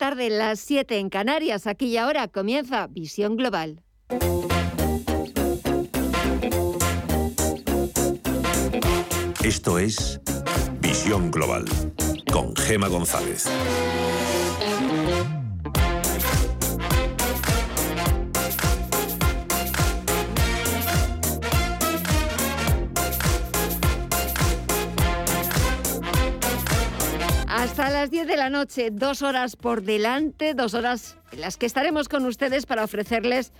tarde, las 7 en Canarias. Aquí y ahora comienza Visión Global. Esto es Visión Global con Gema González. Hasta las 10 de la noche, dos horas por delante, dos horas en las que estaremos con ustedes para ofrecerles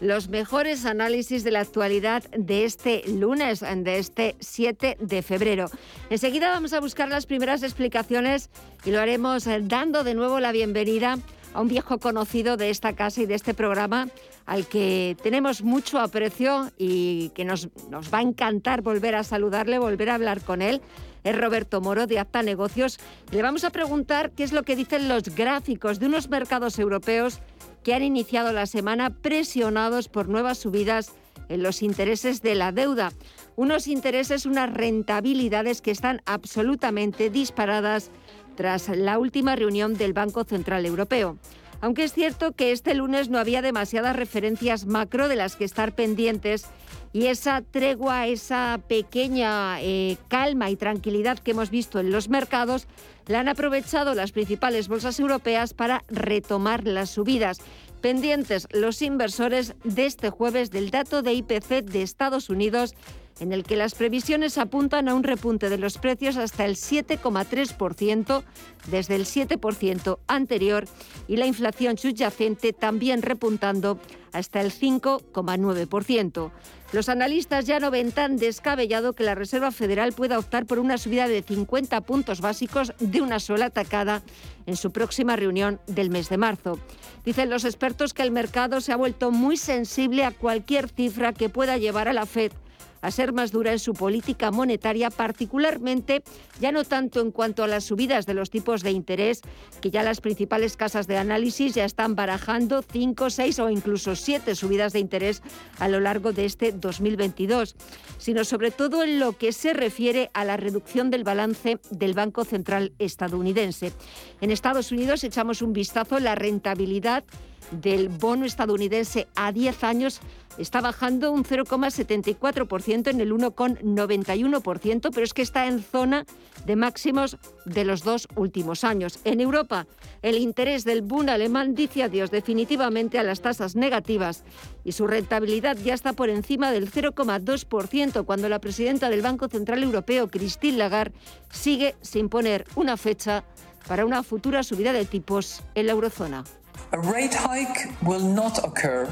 los mejores análisis de la actualidad de este lunes, de este 7 de febrero. Enseguida vamos a buscar las primeras explicaciones y lo haremos eh, dando de nuevo la bienvenida a un viejo conocido de esta casa y de este programa al que tenemos mucho aprecio y que nos, nos va a encantar volver a saludarle, volver a hablar con él es Roberto Moro de Acta Negocios. Le vamos a preguntar qué es lo que dicen los gráficos de unos mercados europeos que han iniciado la semana presionados por nuevas subidas en los intereses de la deuda. Unos intereses, unas rentabilidades que están absolutamente disparadas tras la última reunión del Banco Central Europeo. Aunque es cierto que este lunes no había demasiadas referencias macro de las que estar pendientes y esa tregua, esa pequeña eh, calma y tranquilidad que hemos visto en los mercados, la han aprovechado las principales bolsas europeas para retomar las subidas. Pendientes los inversores de este jueves del dato de IPC de Estados Unidos en el que las previsiones apuntan a un repunte de los precios hasta el 7,3% desde el 7% anterior y la inflación subyacente también repuntando hasta el 5,9%. Los analistas ya no ven tan descabellado que la Reserva Federal pueda optar por una subida de 50 puntos básicos de una sola atacada en su próxima reunión del mes de marzo. Dicen los expertos que el mercado se ha vuelto muy sensible a cualquier cifra que pueda llevar a la Fed a ser más dura en su política monetaria, particularmente ya no tanto en cuanto a las subidas de los tipos de interés, que ya las principales casas de análisis ya están barajando cinco, seis o incluso siete subidas de interés a lo largo de este 2022, sino sobre todo en lo que se refiere a la reducción del balance del Banco Central estadounidense. En Estados Unidos echamos un vistazo a la rentabilidad del bono estadounidense a 10 años está bajando un 0,74% en el 1,91%, pero es que está en zona de máximos de los dos últimos años. En Europa, el interés del Bund alemán dice adiós definitivamente a las tasas negativas y su rentabilidad ya está por encima del 0,2% cuando la presidenta del Banco Central Europeo, Christine Lagarde, sigue sin poner una fecha para una futura subida de tipos en la eurozona. A rate hike will not occur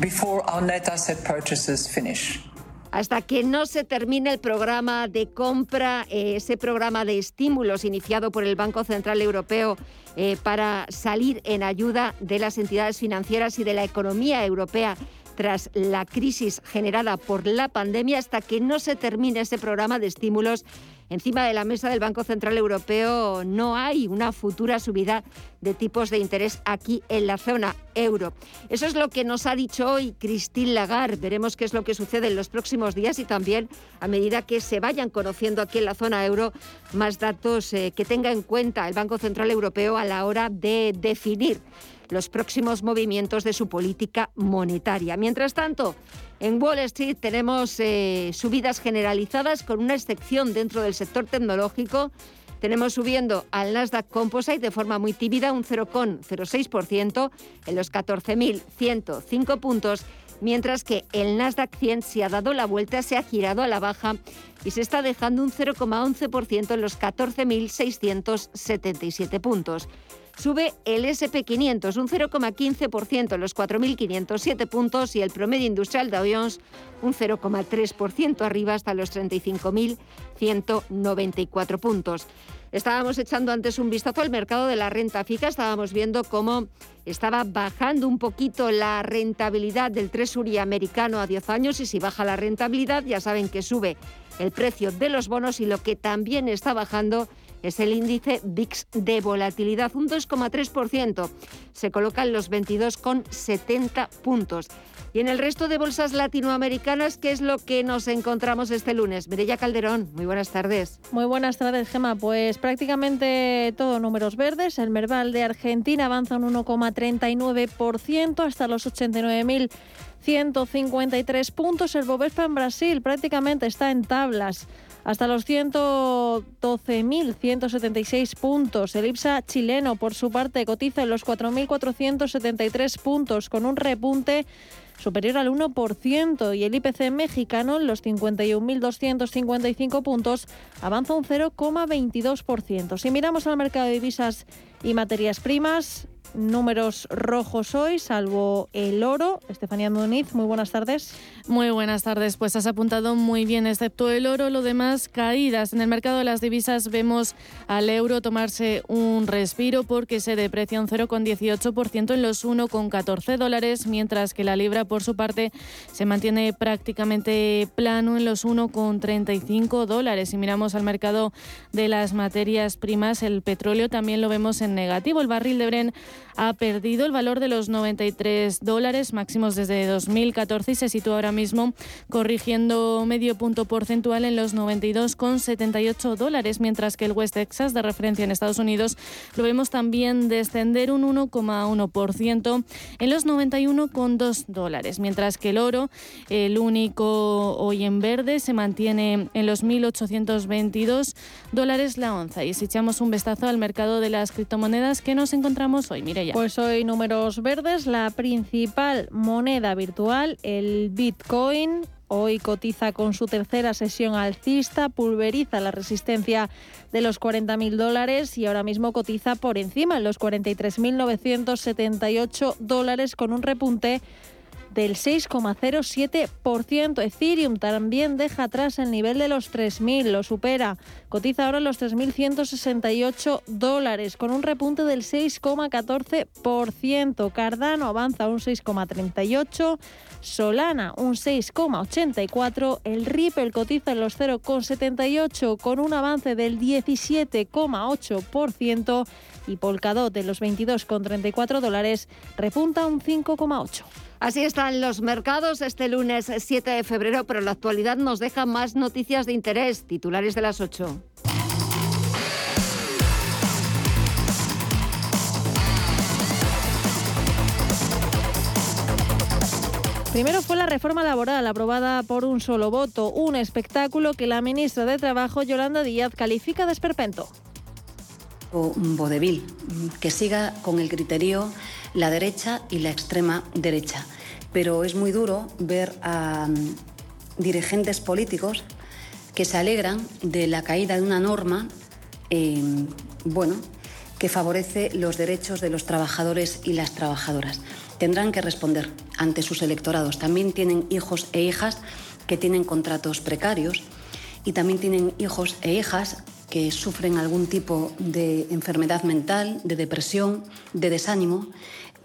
before our net asset purchases finish. Hasta que no se termine el programa de compra, eh, ese programa de estímulos iniciado por el Banco Central Europeo eh, para salir en ayuda de las entidades financieras y de la economía europea tras la crisis generada por la pandemia, hasta que no se termine ese programa de estímulos, encima de la mesa del Banco Central Europeo no hay una futura subida de tipos de interés aquí en la zona euro. Eso es lo que nos ha dicho hoy Christine Lagarde. Veremos qué es lo que sucede en los próximos días y también a medida que se vayan conociendo aquí en la zona euro más datos eh, que tenga en cuenta el Banco Central Europeo a la hora de definir los próximos movimientos de su política monetaria. Mientras tanto, en Wall Street tenemos eh, subidas generalizadas con una excepción dentro del sector tecnológico. Tenemos subiendo al Nasdaq Composite de forma muy tímida un 0,06% en los 14.105 puntos, mientras que el Nasdaq 100 se ha dado la vuelta, se ha girado a la baja y se está dejando un 0,11% en los 14.677 puntos. Sube el SP500 un 0,15% en los 4.507 puntos y el promedio industrial de Jones un 0,3% arriba hasta los 35.194 puntos. Estábamos echando antes un vistazo al mercado de la renta fija, estábamos viendo cómo estaba bajando un poquito la rentabilidad del Treasury americano a 10 años y si baja la rentabilidad ya saben que sube el precio de los bonos y lo que también está bajando es el índice VIX de volatilidad, un 2,3%. Se coloca en los 22,70 puntos. Y en el resto de bolsas latinoamericanas, ¿qué es lo que nos encontramos este lunes? Mirella Calderón, muy buenas tardes. Muy buenas tardes, Gema. Pues prácticamente todo números verdes. El Merval de Argentina avanza un 1,39% hasta los 89.153 puntos. El Bovespa en Brasil prácticamente está en tablas hasta los 112.176 puntos. El IPSA chileno, por su parte, cotiza en los 4.473 puntos, con un repunte superior al 1% y el IPC mexicano en los 51.255 puntos avanza un 0,22%. Si miramos al mercado de divisas y materias primas, números rojos hoy, salvo el oro. Estefanía Muniz, muy buenas tardes. Muy buenas tardes, pues has apuntado muy bien, excepto el oro, lo demás caídas. En el mercado de las divisas vemos al euro tomarse un respiro porque se deprecia un 0,18% en los 1,14 dólares, mientras que la libra, por su parte, se mantiene prácticamente plano en los 1,35 dólares. Si miramos al mercado de las materias primas, el petróleo también lo vemos en negativo. El barril de Bren ha perdido el valor de los 93 dólares máximos desde 2014 y se sitúa ahora mismo corrigiendo medio punto porcentual en los 92,78 dólares, mientras que el West Texas de referencia en Estados Unidos lo vemos también descender un 1,1% en los 91,2 dólares, mientras que el oro, el único hoy en verde, se mantiene en los 1.822 dólares la onza. Y si echamos un vistazo al mercado de las criptomonedas que nos encontramos hoy, pues hoy números verdes, la principal moneda virtual, el Bitcoin, Hoy cotiza con su tercera sesión alcista, pulveriza la resistencia de los 40.000 dólares y ahora mismo cotiza por encima en los 43.978 dólares con un repunte del 6,07%. Ethereum también deja atrás el nivel de los 3.000, lo supera. Cotiza ahora los 3.168 dólares, con un repunte del 6,14%. Cardano avanza un 6,38%. Solana un 6,84%. El Ripple cotiza en los 0,78 con un avance del 17,8% y Polkadot en los 22,34 dólares repunta un 5,8%. Así están los mercados este lunes 7 de febrero, pero la actualidad nos deja más noticias de interés. Titulares de las 8. Primero fue la reforma laboral aprobada por un solo voto, un espectáculo que la ministra de Trabajo, Yolanda Díaz, califica de esperpento. Un vodevil, que siga con el criterio la derecha y la extrema derecha. Pero es muy duro ver a mm, dirigentes políticos que se alegran de la caída de una norma, em, bueno, que favorece los derechos de los trabajadores y las trabajadoras. Tendrán que responder ante sus electorados. También tienen hijos e hijas que tienen contratos precarios y también tienen hijos e hijas que sufren algún tipo de enfermedad mental, de depresión, de desánimo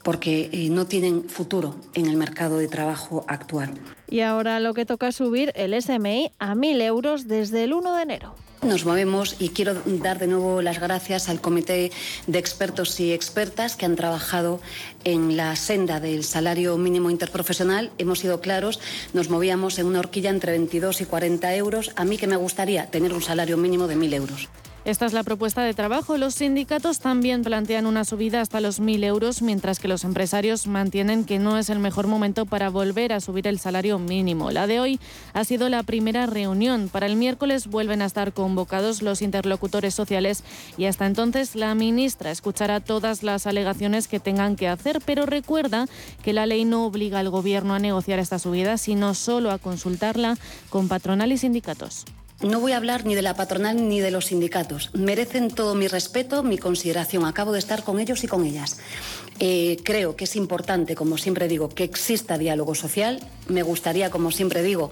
porque eh, no tienen futuro en el mercado de trabajo actual. Y ahora lo que toca es subir el SMI a 1.000 euros desde el 1 de enero. Nos movemos y quiero dar de nuevo las gracias al comité de expertos y expertas que han trabajado en la senda del salario mínimo interprofesional. Hemos sido claros, nos movíamos en una horquilla entre 22 y 40 euros. A mí que me gustaría tener un salario mínimo de 1.000 euros. Esta es la propuesta de trabajo. Los sindicatos también plantean una subida hasta los 1.000 euros, mientras que los empresarios mantienen que no es el mejor momento para volver a subir el salario mínimo. La de hoy ha sido la primera reunión. Para el miércoles vuelven a estar convocados los interlocutores sociales y hasta entonces la ministra escuchará todas las alegaciones que tengan que hacer, pero recuerda que la ley no obliga al Gobierno a negociar esta subida, sino solo a consultarla con patronal y sindicatos. No voy a hablar ni de la patronal ni de los sindicatos. Merecen todo mi respeto, mi consideración. Acabo de estar con ellos y con ellas. Eh, creo que es importante, como siempre digo, que exista diálogo social. Me gustaría, como siempre digo,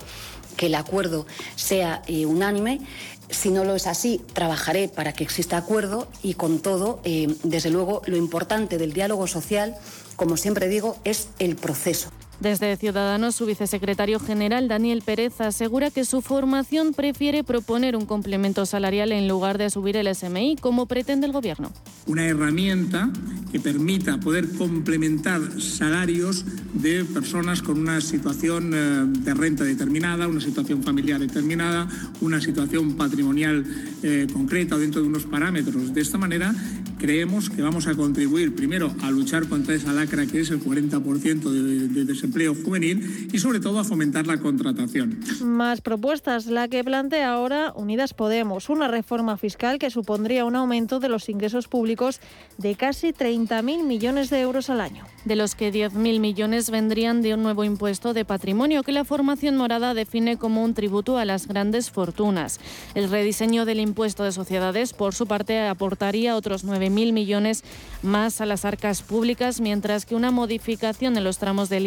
que el acuerdo sea eh, unánime. Si no lo es así, trabajaré para que exista acuerdo y con todo, eh, desde luego, lo importante del diálogo social, como siempre digo, es el proceso. Desde Ciudadanos, su vicesecretario general, Daniel Pérez, asegura que su formación prefiere proponer un complemento salarial en lugar de subir el SMI, como pretende el Gobierno. Una herramienta que permita poder complementar salarios de personas con una situación eh, de renta determinada, una situación familiar determinada, una situación patrimonial eh, concreta dentro de unos parámetros. De esta manera, creemos que vamos a contribuir primero a luchar contra esa lacra que es el 40% de, de desempleo juvenil y sobre todo a fomentar la contratación. Más propuestas, la que plantea ahora Unidas Podemos, una reforma fiscal que supondría un aumento de los ingresos públicos de casi 30.000 millones de euros al año. De los que 10.000 millones vendrían de un nuevo impuesto de patrimonio que la formación morada define como un tributo a las grandes fortunas. El rediseño del impuesto de sociedades, por su parte, aportaría otros 9.000 millones más a las arcas públicas, mientras que una modificación en los tramos del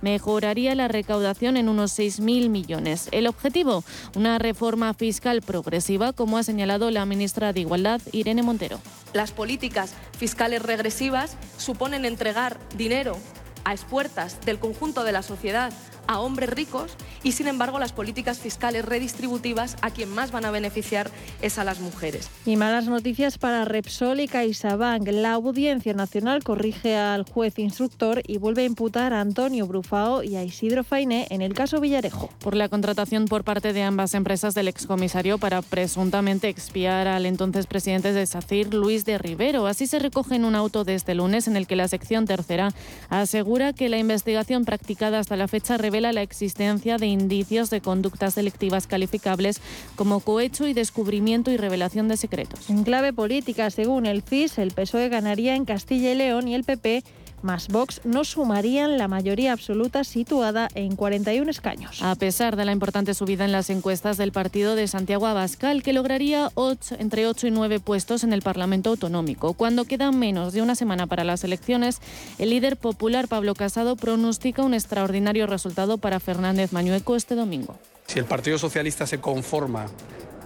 Mejoraría la recaudación en unos 6.000 millones. El objetivo, una reforma fiscal progresiva, como ha señalado la ministra de Igualdad, Irene Montero. Las políticas fiscales regresivas suponen entregar dinero a expuertas del conjunto de la sociedad a hombres ricos y, sin embargo, las políticas fiscales redistributivas a quien más van a beneficiar es a las mujeres. Y malas noticias para Repsol y CaixaBank. La Audiencia Nacional corrige al juez instructor y vuelve a imputar a Antonio Brufao y a Isidro Fainé en el caso Villarejo. Por la contratación por parte de ambas empresas del excomisario para presuntamente expiar al entonces presidente de SACIR, Luis de Rivero. Así se recoge en un auto de este lunes en el que la sección tercera asegura que la investigación practicada hasta la fecha revela la existencia de indicios de conductas delictivas calificables como cohecho y descubrimiento y revelación de secretos. En clave política, según el CIS, el PSOE ganaría en Castilla y León y el PP más Vox no sumarían la mayoría absoluta situada en 41 escaños. A pesar de la importante subida en las encuestas del partido de Santiago Abascal, que lograría entre 8 y 9 puestos en el Parlamento Autonómico. Cuando quedan menos de una semana para las elecciones, el líder popular Pablo Casado pronostica un extraordinario resultado para Fernández Mañueco este domingo. Si el Partido Socialista se conforma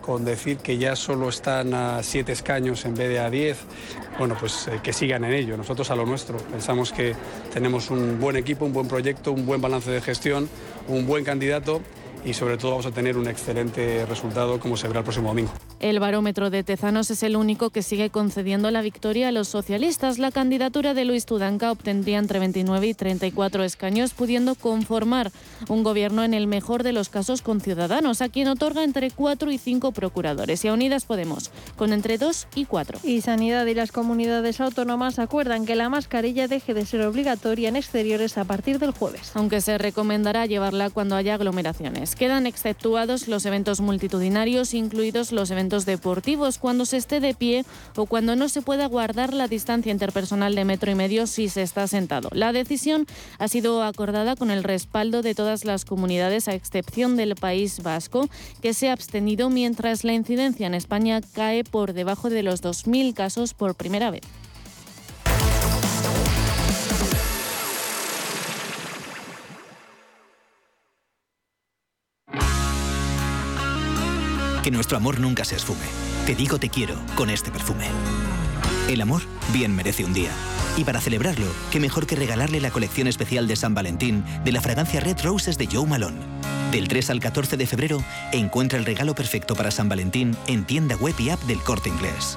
con decir que ya solo están a siete escaños en vez de a diez, bueno, pues eh, que sigan en ello. Nosotros a lo nuestro. Pensamos que tenemos un buen equipo, un buen proyecto, un buen balance de gestión, un buen candidato y sobre todo vamos a tener un excelente resultado como se verá el próximo domingo. El barómetro de Tezanos es el único que sigue concediendo la victoria a los socialistas. La candidatura de Luis Tudanca obtendría entre 29 y 34 escaños, pudiendo conformar un gobierno en el mejor de los casos con Ciudadanos, a quien otorga entre 4 y 5 procuradores, y a Unidas Podemos, con entre 2 y 4. Y Sanidad y las comunidades autónomas acuerdan que la mascarilla deje de ser obligatoria en exteriores a partir del jueves. Aunque se recomendará llevarla cuando haya aglomeraciones. Quedan exceptuados los eventos multitudinarios, incluidos los eventos deportivos, cuando se esté de pie o cuando no se pueda guardar la distancia interpersonal de metro y medio si se está sentado. La decisión ha sido acordada con el respaldo de todas las comunidades, a excepción del País Vasco, que se ha abstenido mientras la incidencia en España cae por debajo de los 2.000 casos por primera vez. Que nuestro amor nunca se esfume. Te digo te quiero con este perfume. El amor bien merece un día. Y para celebrarlo, qué mejor que regalarle la colección especial de San Valentín de la fragancia Red Roses de Joe Malone. Del 3 al 14 de febrero, encuentra el regalo perfecto para San Valentín en tienda web y app del Corte Inglés.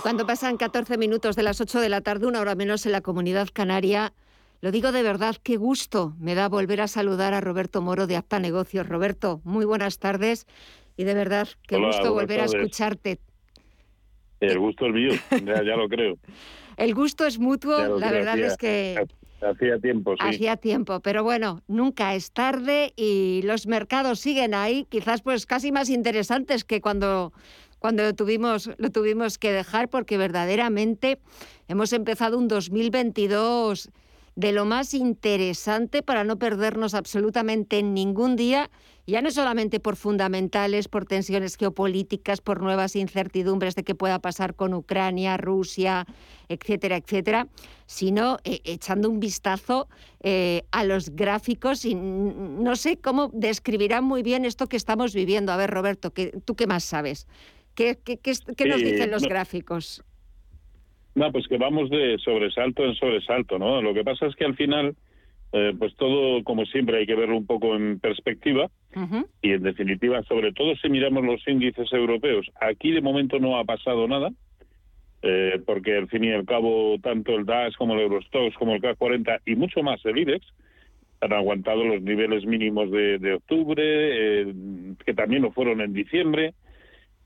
Y cuando pasan 14 minutos de las 8 de la tarde, una hora menos en la comunidad canaria, lo digo de verdad, qué gusto me da volver a saludar a Roberto Moro de Apta Negocios. Roberto, muy buenas tardes y de verdad, qué Hola, gusto volver a escucharte. El gusto es mío, ya, ya lo creo. El gusto es mutuo, la creo, verdad hacía- es que Hacía tiempo, sí. hacía tiempo, pero bueno, nunca es tarde y los mercados siguen ahí, quizás pues casi más interesantes que cuando cuando lo tuvimos, lo tuvimos que dejar porque verdaderamente hemos empezado un 2022 de lo más interesante para no perdernos absolutamente ningún día, ya no solamente por fundamentales, por tensiones geopolíticas, por nuevas incertidumbres de qué pueda pasar con Ucrania, Rusia, etcétera, etcétera, sino eh, echando un vistazo eh, a los gráficos y no sé cómo describirán muy bien esto que estamos viviendo. A ver, Roberto, ¿tú qué más sabes? ¿Qué, nos dicen los gráficos? No, pues que vamos de sobresalto en sobresalto, ¿no? Lo que pasa es que al final, eh, pues todo, como siempre, hay que verlo un poco en perspectiva y en definitiva, sobre todo si miramos los índices europeos, aquí de momento no ha pasado nada, eh, porque al fin y al cabo tanto el DAX como el Eurostox como el CAC 40 y mucho más el IBEX han aguantado los niveles mínimos de, octubre, eh, que también lo fueron en diciembre.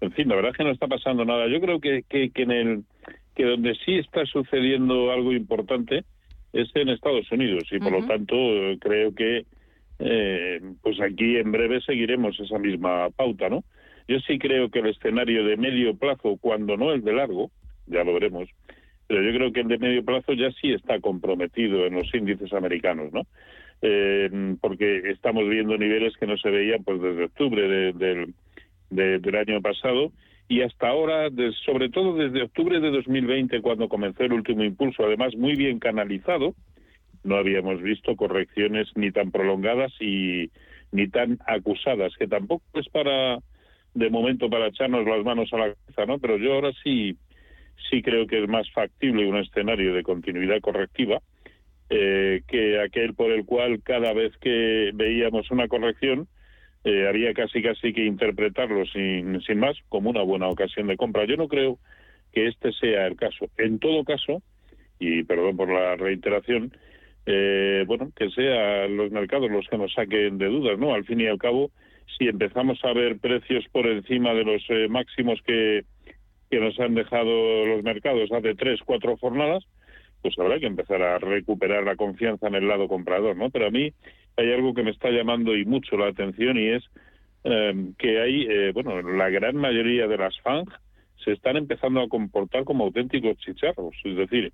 En fin, la verdad es que no está pasando nada. Yo creo que, que en el que donde sí está sucediendo algo importante es en Estados Unidos y por lo tanto creo que eh, pues aquí en breve seguiremos esa misma pauta, ¿no? Yo sí creo que el escenario de medio plazo, cuando no el de largo, ya lo veremos, pero yo creo que el de medio plazo ya sí está comprometido en los índices americanos, ¿no? Eh, porque estamos viendo niveles que no se veían pues desde octubre del año pasado y hasta ahora, sobre todo desde octubre de 2020, cuando comenzó el último impulso, además muy bien canalizado, no habíamos visto correcciones ni tan prolongadas y ni tan acusadas, que tampoco es para, de momento, para echarnos las manos a la cabeza, ¿no? Pero yo ahora sí, sí creo que es más factible un escenario de continuidad correctiva eh, que aquel por el cual cada vez que veíamos una corrección, eh, había casi casi que interpretarlo sin, sin más como una buena ocasión de compra. Yo no creo que este sea el caso. En todo caso, y perdón por la reiteración, eh, bueno, que sean los mercados los que nos saquen de dudas, ¿no? Al fin y al cabo, si empezamos a ver precios por encima de los eh, máximos que, que nos han dejado los mercados hace tres, cuatro jornadas, pues habrá que empezar a recuperar la confianza en el lado comprador, ¿no? Pero a mí hay algo que me está llamando y mucho la atención y es em, que hay, eh, bueno, la gran mayoría de las FANG se están empezando a comportar como auténticos chicharros, es decir,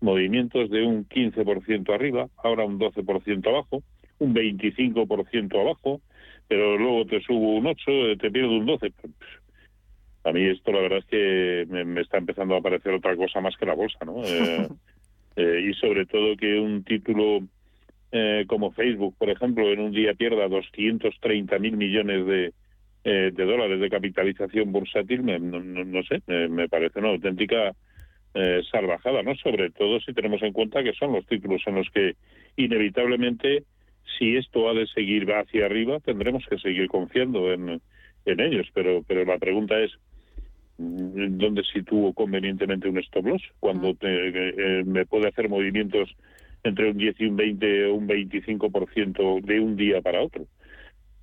movimientos de un 15% arriba, ahora un 12% abajo, un 25% abajo, pero luego te subo un 8, eh, te pierdo un 12. A mí esto la verdad es que me, está empezando a parecer otra cosa más que la bolsa, ¿no? Eh, y sobre todo que un título eh, como Facebook, por ejemplo, en un día pierda 230 mil millones de, eh, de dólares de capitalización bursátil, no, sé, me, parece una auténtica eh, salvajada, ¿no? Sobre todo si tenemos en cuenta que son los títulos en los que inevitablemente, si esto ha de seguir hacia arriba, tendremos que seguir confiando en, en ellos. Pero, pero la pregunta es, ¿dónde sitúo convenientemente un stop loss? Cuando me puede hacer movimientos entre un 10 y un 20 o un 25% de un día para otro.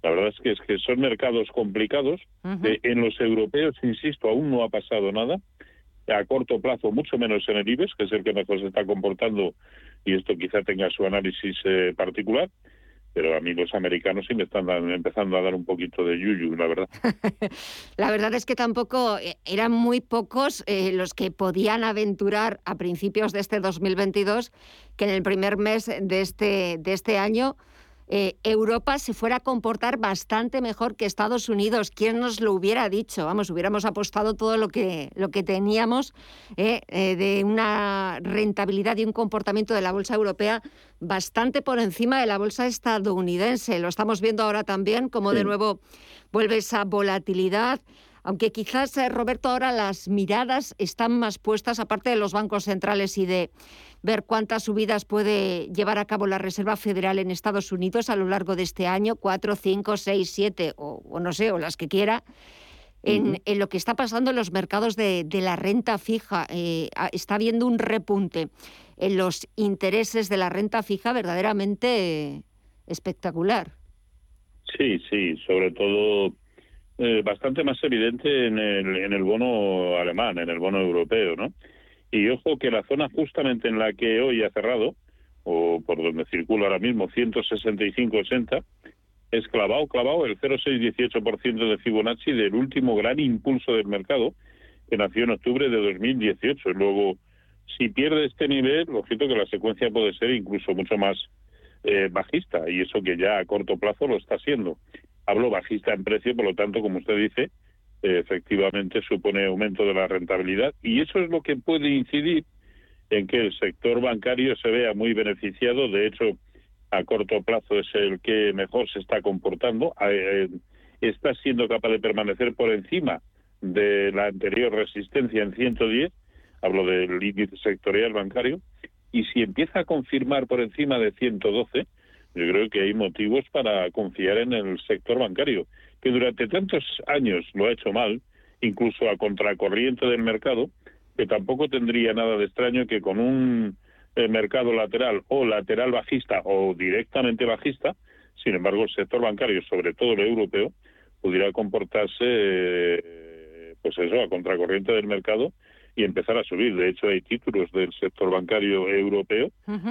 La verdad es que, es que son mercados complicados. Eh, en los europeos, insisto, aún no ha pasado nada. A corto plazo, mucho menos en el IBEX, que es el que mejor se está comportando, y esto quizá tenga su análisis eh, particular pero a mí los americanos sí me están empezando a dar un poquito de yuyu, la verdad. la verdad es que tampoco eh, eran muy pocos eh, los que podían aventurar a principios de este 2022 que en el primer mes de este, de este año eh, Europa se fuera a comportar bastante mejor que Estados Unidos. ¿Quién nos lo hubiera dicho? Vamos, hubiéramos apostado todo lo que, lo que teníamos eh, eh, de una rentabilidad y un comportamiento de la bolsa europea bastante por encima de la bolsa estadounidense. Lo estamos viendo ahora también, como de nuevo vuelve esa volatilidad. Aunque quizás, Roberto, ahora las miradas están más puestas, aparte de los bancos centrales y de ver cuántas subidas puede llevar a cabo la Reserva Federal en Estados Unidos a lo largo de este año, cuatro, cinco, seis, siete o, no sé, o las que quiera. En, lo que está pasando en los mercados de, la renta fija. Eh, está habiendo un repunte en los intereses de la renta fija verdaderamente espectacular. Sí, sí, sobre todo eh, bastante más evidente en el, en el bono alemán, en el bono europeo, ¿no? Y ojo que la zona justamente en la que hoy ha cerrado, o por donde circula ahora mismo, 165,80, es clavado, clavado el 0,618% de Fibonacci del último gran impulso del mercado que nació en octubre de 2018. Luego, si pierde este nivel, lo cierto que la secuencia puede ser incluso mucho más eh, bajista y eso que ya a corto plazo lo está siendo. Hablo bajista en precio, por lo tanto, como usted dice, efectivamente supone aumento de la rentabilidad y eso es lo que puede incidir en que el sector bancario se vea muy beneficiado. De hecho, a corto plazo es el que mejor se está comportando. Eh, está siendo capaz de permanecer por encima de la anterior resistencia en 110, hablo del índice sectorial bancario, y si empieza a confirmar por encima de 112, yo creo que hay motivos para confiar en el sector bancario, que durante tantos años lo ha hecho mal, incluso a contracorriente del mercado, que tampoco tendría nada de extraño que con un eh, mercado lateral o lateral bajista o directamente bajista, sin embargo el sector bancario, sobre todo el europeo, pudiera comportarse, eh, pues eso, a contracorriente del mercado y empezar a subir. De hecho, hay títulos del sector bancario europeo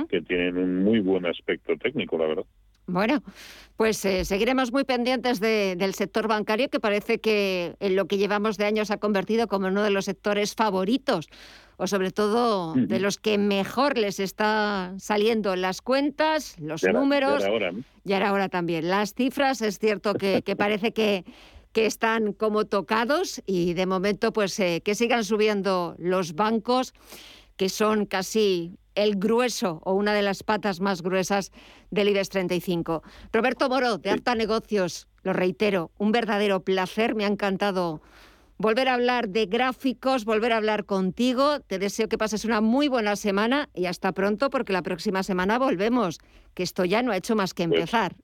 que tienen un muy buen aspecto técnico, la verdad. Bueno, pues eh, seguiremos muy pendientes del sector bancario, que parece que en lo que llevamos de años ha convertido como uno de los sectores favoritos, o sobre todo de los que mejor les está saliendo las cuentas, los números. Y ahora, ahora también. Las cifras, es cierto que, parece que, que están como tocados y de momento pues eh, que sigan subiendo los bancos que son casi el grueso o una de las patas más gruesas del IBEX 35. Roberto Moro, de Alta Negocios, lo reitero, un verdadero placer, me ha encantado volver a hablar de gráficos, volver a hablar contigo. Te deseo que pases una muy buena semana y hasta pronto porque la próxima semana volvemos, que esto ya no ha hecho más que pues empezar.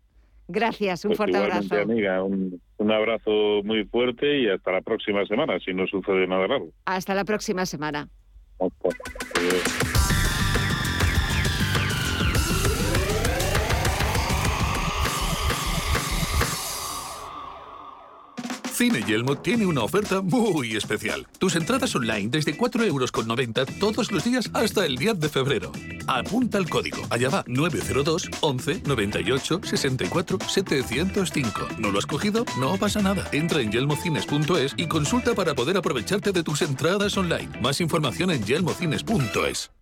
Gracias, un pues fuerte abrazo. Amiga, un, un, abrazo muy fuerte y hasta la próxima semana, si no sucede nada raro. Hasta la próxima semana. Cine Yelmo tiene una oferta muy especial. Tus entradas online desde 4,90 euros todos los días hasta el 10 de febrero. Apunta el código. Allá va 902 11 98 64 705. ¿No lo has cogido? No pasa nada. Entra en yelmocines.es y consulta para poder aprovecharte de tus entradas online. Más información en yelmocines.es.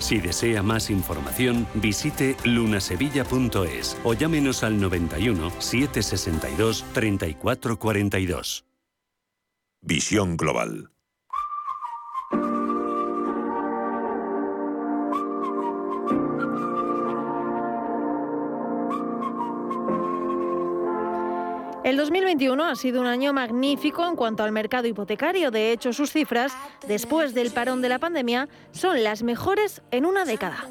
Si desea más información, visite lunasevilla.es o llámenos al 91 762 3442. Visión Global. El 2021 ha sido un año magnífico en cuanto al mercado hipotecario. De hecho, sus cifras, después del parón de la pandemia, son las mejores en una década.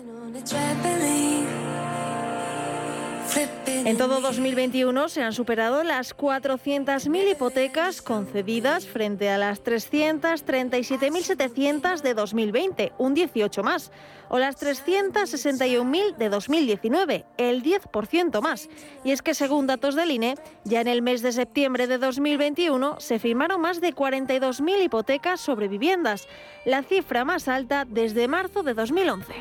En todo 2021 se han superado las 400.000 hipotecas concedidas frente a las 337.700 de 2020, un 18 más, o las 361.000 de 2019, el 10% más. Y es que según datos del INE, ya en el mes de septiembre de 2021 se firmaron más de 42.000 hipotecas sobre viviendas, la cifra más alta desde marzo de 2011.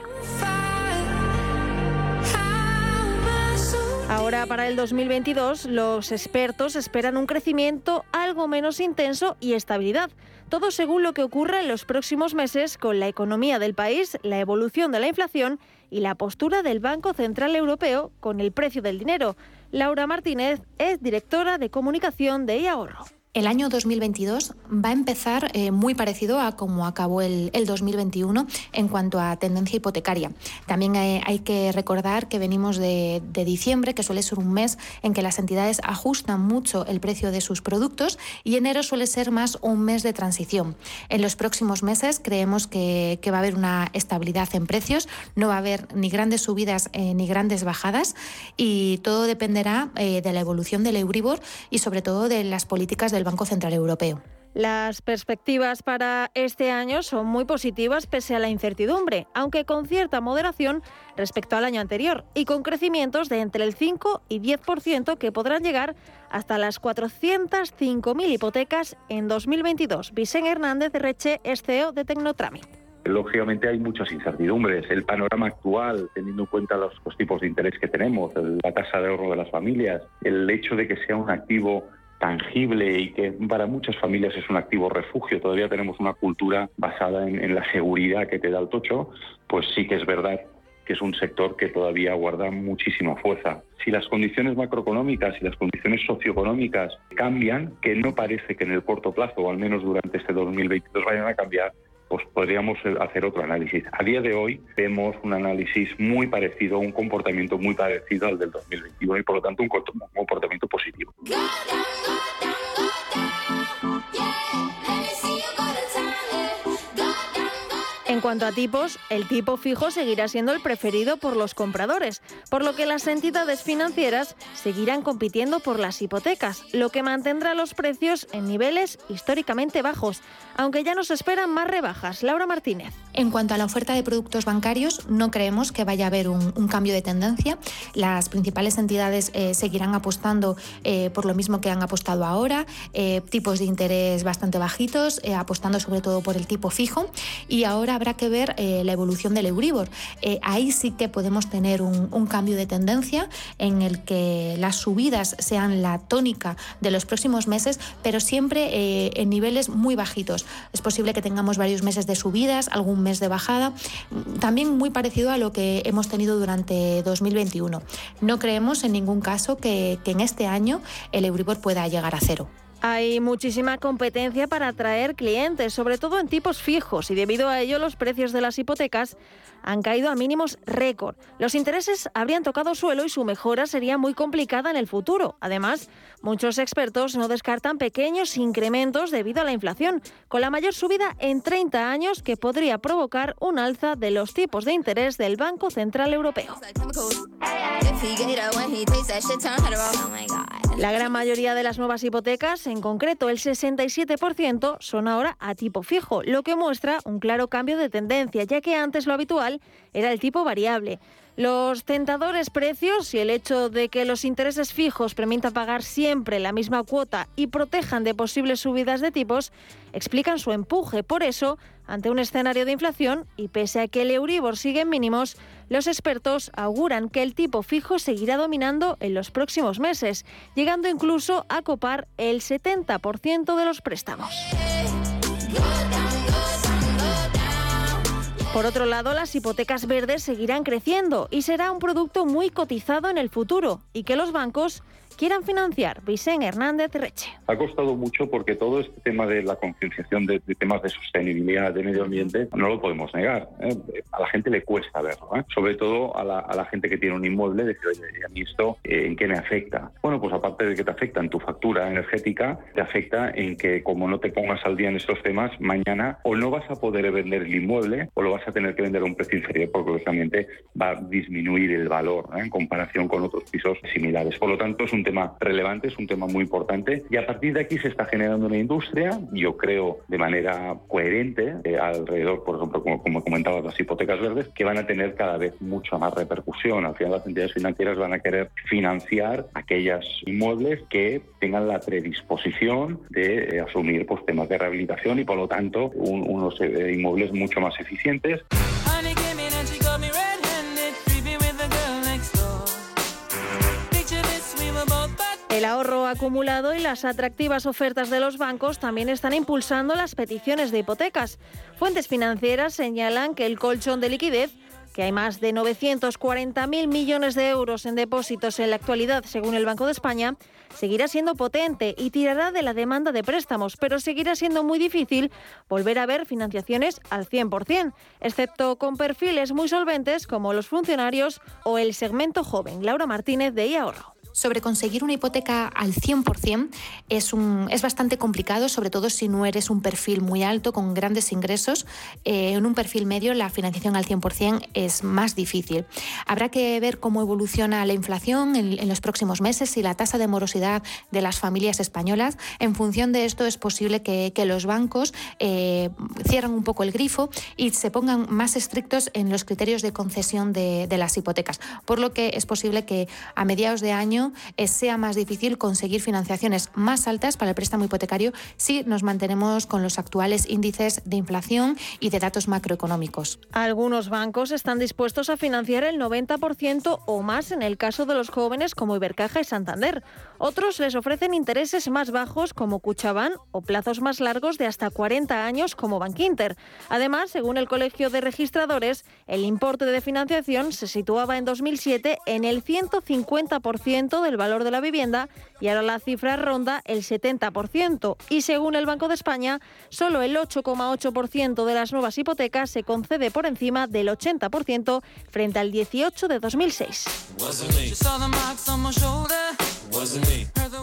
Ahora para el 2022 los expertos esperan un crecimiento algo menos intenso y estabilidad. Todo según lo que ocurra en los próximos meses con la economía del país, la evolución de la inflación y la postura del Banco Central Europeo con el precio del dinero. Laura Martínez es directora de comunicación de iAhorro. El año 2022 va a empezar eh, muy parecido a como acabó el, 2021 en cuanto a tendencia hipotecaria. También hay, que recordar que venimos de, diciembre, que suele ser un mes en que las entidades ajustan mucho el precio de sus productos y enero suele ser más un mes de transición. En los próximos meses creemos que, va a haber una estabilidad en precios, no va a haber ni grandes subidas eh, ni grandes bajadas y todo dependerá eh, de la evolución del Euribor y sobre todo de las políticas de del Banco Central Europeo. Las perspectivas para este año son muy positivas pese a la incertidumbre, aunque con cierta moderación respecto al año anterior y con crecimientos de entre el 5 y 10% que podrán llegar hasta las 405.000 hipotecas en 2022. Vicente Hernández Reche, CEO de Tecnotramit. Lógicamente hay muchas incertidumbres. El panorama actual, teniendo en cuenta los, los tipos de interés que tenemos, la tasa de ahorro de las familias, el hecho de que sea un activo tangible y que para muchas familias es un activo refugio, todavía tenemos una cultura basada en, la seguridad que te da el tocho, pues sí que es verdad que es un sector que todavía guarda muchísima fuerza. Si las condiciones macroeconómicas y las condiciones socioeconómicas cambian, que no parece que en el corto plazo, o al menos durante este 2022, vayan a cambiar, pues podríamos hacer otro análisis. A día de hoy vemos un análisis muy parecido, un comportamiento muy parecido al del 2021 y por lo tanto un comportamiento positivo. En cuanto a tipos, el tipo fijo seguirá siendo el preferido por los compradores, por lo que las entidades financieras seguirán compitiendo por las hipotecas, lo que mantendrá los precios en niveles históricamente bajos, aunque ya nos esperan más rebajas. Laura Martínez. En cuanto a la oferta de productos bancarios, no creemos que vaya a haber un, cambio de tendencia. Las principales entidades eh, seguirán apostando eh, por lo mismo que han apostado ahora, eh, tipos de interés bastante bajitos, apostando sobre todo por el tipo fijo y ahora habrá que ver la evolución del Euribor. Ahí sí que podemos tener un, cambio de tendencia en el que las subidas sean la tónica de los próximos meses, pero siempre en niveles muy bajitos. Es posible que tengamos varios meses de subidas, algún mes de bajada, también muy parecido a lo que hemos tenido durante 2021. No creemos en ningún caso que, en este año el Euribor pueda llegar a cero. Hay muchísima competencia para atraer clientes, sobre todo en tipos fijos, y debido a ello los precios de las hipotecas han caído a mínimos récord. Los intereses habrían tocado suelo y su mejora sería muy complicada en el futuro. Además, muchos expertos no descartan pequeños incrementos debido a la inflación, con la mayor subida en 30 años que podría provocar un alza de los tipos de interés del Banco Central Europeo. La gran mayoría de las nuevas hipotecas, en concreto el 67%, son ahora a tipo fijo, lo que muestra un claro cambio de tendencia, ya que antes lo habitual era el tipo variable. Los tentadores precios y el hecho de que los intereses fijos permitan pagar siempre la misma cuota y protejan de posibles subidas de tipos explican su empuje. Por eso, ante un escenario de inflación y pese a que el Euribor sigue en mínimos, los expertos auguran que el tipo fijo seguirá dominando en los próximos meses, llegando incluso a copar el 70% de los préstamos. Por otro lado, las hipotecas verdes seguirán creciendo y será un producto muy cotizado en el futuro y que los bancos quieran financiar. Vicente Hernández Reche. Ha costado mucho porque todo este tema de la concienciación de, temas de sostenibilidad, de medio ambiente, no lo podemos negar. ¿eh? A la gente le cuesta verlo, ¿eh? sobre todo a la, gente que tiene un inmueble, decir, oye, a mí esto, eh, ¿en qué me afecta? Bueno, pues aparte de que te afecta en tu factura energética, te afecta en que como no te pongas al día en estos temas, mañana o no vas a poder vender el inmueble o lo vas a tener que vender a un precio inferior porque lógicamente va a disminuir el valor en comparación con otros pisos similares. Por lo tanto, es un tema relevante, es un tema muy importante y a partir de aquí se está generando una industria, yo creo de manera coherente, eh, alrededor, por ejemplo, como, como comentabas, las hipotecas verdes, que van a tener cada vez mucha más repercusión. Al final las entidades financieras van a querer financiar aquellas inmuebles que tengan la predisposición de eh, asumir pues, temas de rehabilitación y por lo tanto unos eh, inmuebles mucho más eficientes. El ahorro acumulado y las atractivas ofertas de los bancos también están impulsando las peticiones de hipotecas. Fuentes financieras señalan que el colchón de liquidez que hay más de 940.000 millones de euros en depósitos en la actualidad, según el Banco de España, seguirá siendo potente y tirará de la demanda de préstamos, pero seguirá siendo muy difícil volver a ver financiaciones al 100%, excepto con perfiles muy solventes como los funcionarios o el segmento joven. Laura Martínez de IAHorro. Sobre conseguir una hipoteca al 100% es, un, es bastante complicado, sobre todo si no eres un perfil muy alto con grandes ingresos. Eh, en un perfil medio la financiación al 100% es más difícil. Habrá que ver cómo evoluciona la inflación en, los próximos meses y la tasa de morosidad de las familias españolas. En función de esto es posible que, los bancos eh, cierren un poco el grifo y se pongan más estrictos en los criterios de concesión de, de las hipotecas, por lo que es posible que a mediados de año sea más difícil conseguir financiaciones más altas para el préstamo hipotecario si nos mantenemos con los actuales índices de inflación y de datos macroeconómicos. Algunos bancos están dispuestos a financiar el 90% o más en el caso de los jóvenes como Ibercaja y Santander. Otros les ofrecen intereses más bajos como Cuchabán o plazos más largos de hasta 40 años como Bankinter. Además, según el Colegio de Registradores, el importe de financiación se situaba en 2007 en el 150% del valor de la vivienda y ahora la cifra ronda el 70%. Y según el Banco de España, solo el 8,8% de las nuevas hipotecas se concede por encima del 80% frente al 18 de 2006.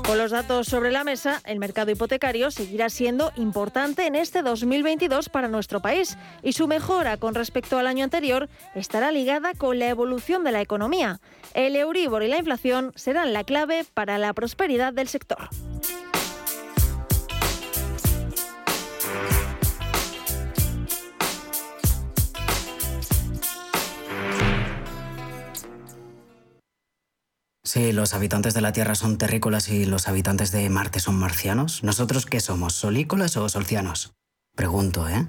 Con los datos sobre la mesa, el mercado hipotecario seguirá siendo importante en este 2022 para nuestro país y su mejora con respecto al año anterior estará ligada con la evolución de la economía. El Euribor y la inflación serán la clave para la prosperidad del sector. Si los habitantes de la Tierra son terrícolas y los habitantes de Marte son marcianos, ¿nosotros qué somos, solícolas o solcianos? Pregunto, ¿eh?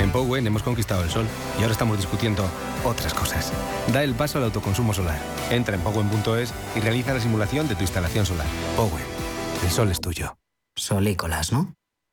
En Powen hemos conquistado el sol y ahora estamos discutiendo otras cosas. Da el paso al autoconsumo solar. Entra en powen.es y realiza la simulación de tu instalación solar. Powen, el sol es tuyo. Solícolas, ¿no?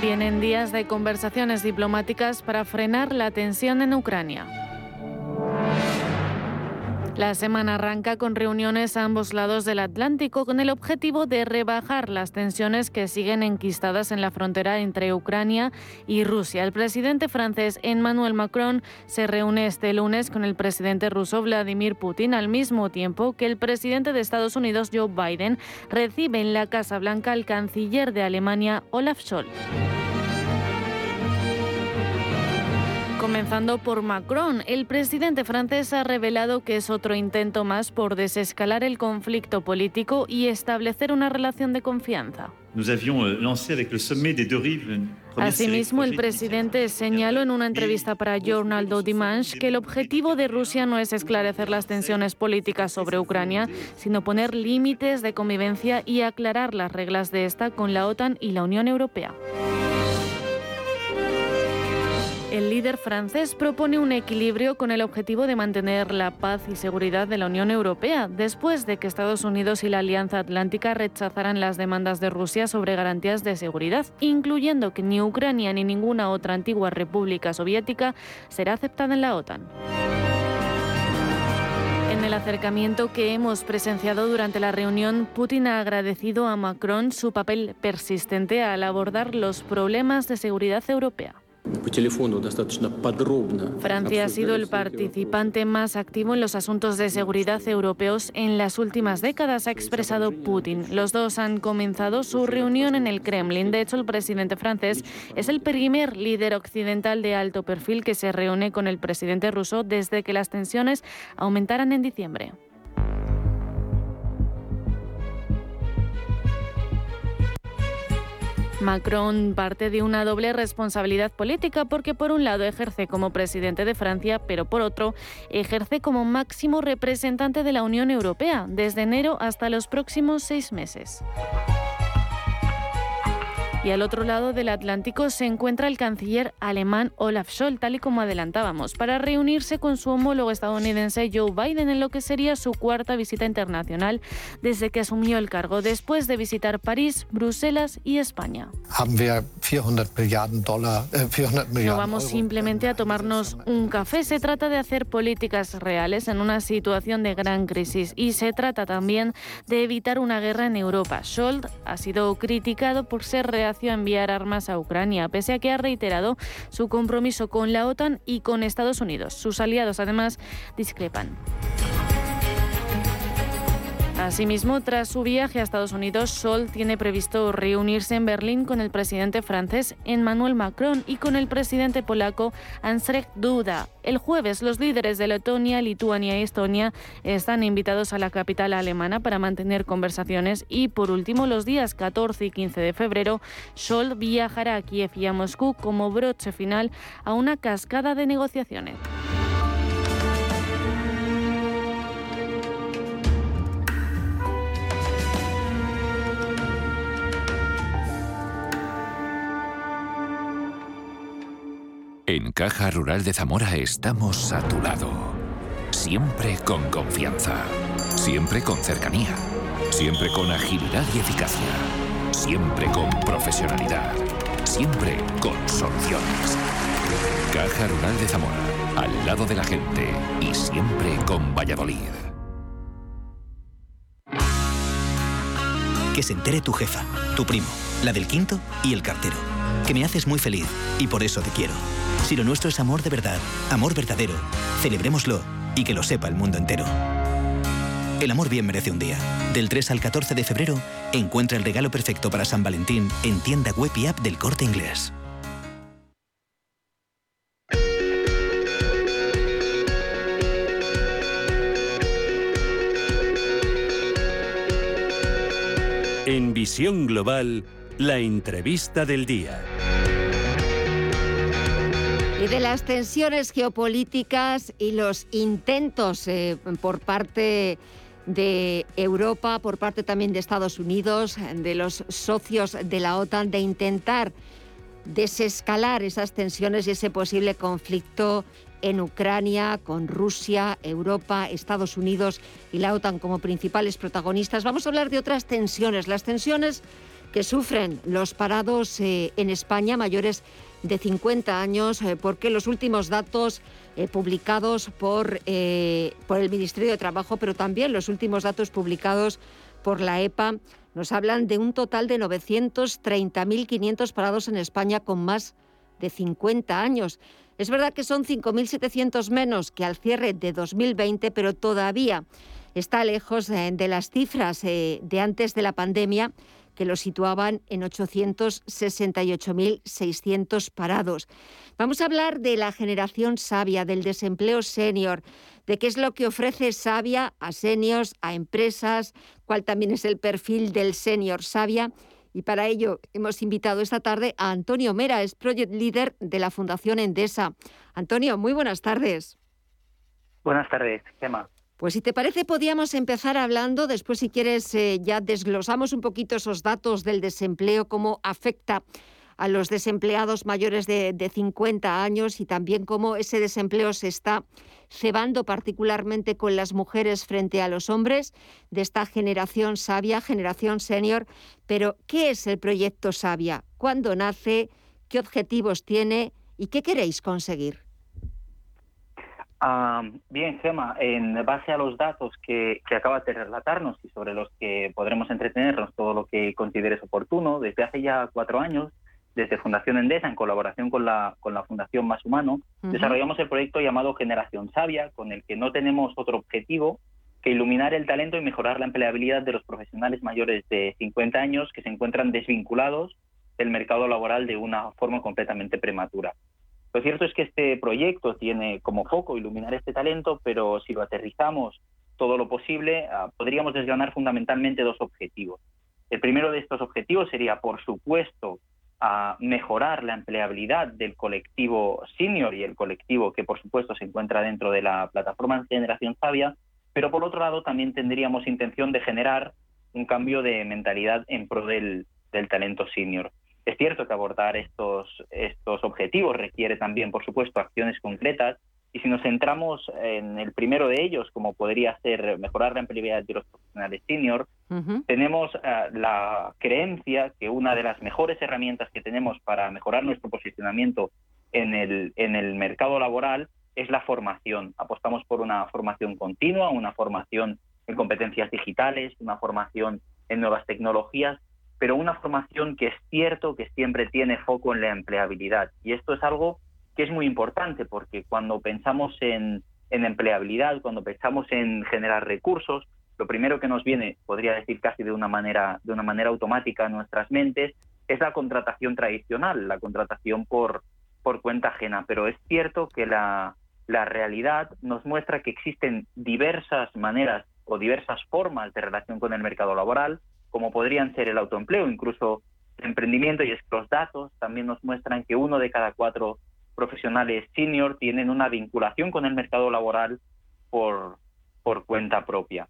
Vienen días de conversaciones diplomáticas para frenar la tensión en Ucrania. La semana arranca con reuniones a ambos lados del Atlántico con el objetivo de rebajar las tensiones que siguen enquistadas en la frontera entre Ucrania y Rusia. El presidente francés Emmanuel Macron se reúne este lunes con el presidente ruso Vladimir Putin al mismo tiempo que el presidente de Estados Unidos Joe Biden recibe en la Casa Blanca al canciller de Alemania Olaf Scholz. Comenzando por Macron, el presidente francés ha revelado que es otro intento más por desescalar el conflicto político y establecer una relación de confianza. Asimismo, el presidente señaló en una entrevista para Journal du Dimanche que el objetivo de Rusia no es esclarecer las tensiones políticas sobre Ucrania, sino poner límites de convivencia y aclarar las reglas de esta con la OTAN y la Unión Europea. El líder francés propone un equilibrio con el objetivo de mantener la paz y seguridad de la Unión Europea, después de que Estados Unidos y la Alianza Atlántica rechazaran las demandas de Rusia sobre garantías de seguridad, incluyendo que ni Ucrania ni ninguna otra antigua república soviética será aceptada en la OTAN. En el acercamiento que hemos presenciado durante la reunión, Putin ha agradecido a Macron su papel persistente al abordar los problemas de seguridad europea. Francia ha sido el participante más activo en los asuntos de seguridad europeos en las últimas décadas, ha expresado Putin. Los dos han comenzado su reunión en el Kremlin. De hecho, el presidente francés es el primer líder occidental de alto perfil que se reúne con el presidente ruso desde que las tensiones aumentaran en diciembre. Macron parte de una doble responsabilidad política porque por un lado ejerce como presidente de Francia, pero por otro ejerce como máximo representante de la Unión Europea desde enero hasta los próximos seis meses. Y al otro lado del Atlántico se encuentra el canciller alemán Olaf Scholz, tal y como adelantábamos, para reunirse con su homólogo estadounidense Joe Biden en lo que sería su cuarta visita internacional desde que asumió el cargo, después de visitar París, Bruselas y España. Äh, no vamos simplemente a tomarnos un café, se trata de hacer políticas reales en una situación de gran crisis y se trata también de evitar una guerra en Europa. Scholz ha sido criticado por ser real enviar armas a Ucrania, pese a que ha reiterado su compromiso con la OTAN y con Estados Unidos. Sus aliados, además, discrepan. Asimismo, tras su viaje a Estados Unidos, Sol tiene previsto reunirse en Berlín con el presidente francés Emmanuel Macron y con el presidente polaco Andrzej Duda. El jueves, los líderes de Letonia, Lituania y Estonia están invitados a la capital alemana para mantener conversaciones y, por último, los días 14 y 15 de febrero, Sol viajará a Kiev y a Moscú como broche final a una cascada de negociaciones. En Caja Rural de Zamora estamos a tu lado. Siempre con confianza. Siempre con cercanía. Siempre con agilidad y eficacia. Siempre con profesionalidad. Siempre con soluciones. Caja Rural de Zamora. Al lado de la gente. Y siempre con Valladolid. Que se entere tu jefa, tu primo, la del quinto y el cartero. Que me haces muy feliz y por eso te quiero. Si lo nuestro es amor de verdad, amor verdadero, celebrémoslo y que lo sepa el mundo entero. El amor bien merece un día. Del 3 al 14 de febrero, encuentra el regalo perfecto para San Valentín en tienda web y app del corte inglés. En Visión Global, la entrevista del día. Y de las tensiones geopolíticas y los intentos eh, por parte de Europa, por parte también de Estados Unidos, de los socios de la OTAN, de intentar desescalar esas tensiones y ese posible conflicto en Ucrania, con Rusia, Europa, Estados Unidos y la OTAN como principales protagonistas. Vamos a hablar de otras tensiones, las tensiones que sufren los parados eh, en España mayores de 50 años, eh, porque los últimos datos eh, publicados por, eh, por el Ministerio de Trabajo, pero también los últimos datos publicados por la EPA, nos hablan de un total de 930.500 parados en España con más de 50 años. Es verdad que son 5.700 menos que al cierre de 2020, pero todavía está lejos de las cifras de antes de la pandemia que lo situaban en 868.600 parados. Vamos a hablar de la generación sabia, del desempleo senior, de qué es lo que ofrece Sabia a seniors, a empresas, cuál también es el perfil del senior Sabia. Y para ello hemos invitado esta tarde a Antonio Mera, es Project Leader de la Fundación Endesa. Antonio, muy buenas tardes. Buenas tardes, Gemma. Pues si te parece, podíamos empezar hablando, después si quieres eh, ya desglosamos un poquito esos datos del desempleo, cómo afecta a los desempleados mayores de, 50 años y también cómo ese desempleo se está cebando particularmente con las mujeres frente a los hombres de esta generación sabia, generación senior. Pero, ¿qué es el proyecto Sabia? ¿Cuándo nace? ¿Qué objetivos tiene? ¿Y qué queréis conseguir? Bien, Gema, en base a los datos que, que acabas de relatarnos y sobre los que podremos entretenernos todo lo que consideres oportuno, desde hace ya cuatro años, desde Fundación Endesa, en colaboración con la, con la Fundación Más Humano, desarrollamos el proyecto llamado Generación Sabia, con el que no tenemos otro objetivo que iluminar el talento y mejorar la empleabilidad de los profesionales mayores de 50 años que se encuentran desvinculados del mercado laboral de una forma completamente prematura. Lo cierto es que este proyecto tiene como foco iluminar este talento, pero si lo aterrizamos todo lo posible, ah, podríamos desgranar fundamentalmente dos objetivos. El primero de estos objetivos sería, por supuesto, a mejorar la empleabilidad del colectivo senior y el colectivo que, por supuesto, se encuentra dentro de la plataforma Generación Sabia, pero por otro lado también tendríamos intención de generar un cambio de mentalidad en pro del, del talento senior. Es cierto que abordar estos, estos objetivos requiere también, por supuesto, acciones concretas. Y si nos centramos en el primero de ellos, como podría ser mejorar la empleabilidad de los profesionales senior, tenemos eh, la creencia que una de las mejores herramientas que tenemos para mejorar nuestro posicionamiento en el, en el mercado laboral es la formación. Apostamos por una formación continua, una formación en competencias digitales, una formación en nuevas tecnologías pero una formación que es cierto que siempre tiene foco en la empleabilidad. Y esto es algo que es muy importante porque cuando pensamos en, empleabilidad, cuando pensamos en generar recursos, lo primero que nos viene, podría decir casi de una manera, de una manera automática a nuestras mentes, es la contratación tradicional, la contratación por, por cuenta ajena. Pero es cierto que la, la realidad nos muestra que existen diversas maneras o diversas formas de relación con el mercado laboral, como podrían ser el autoempleo, incluso el emprendimiento, y es que los datos también nos muestran que uno de cada cuatro profesionales senior tienen una vinculación con el mercado laboral por, por cuenta propia.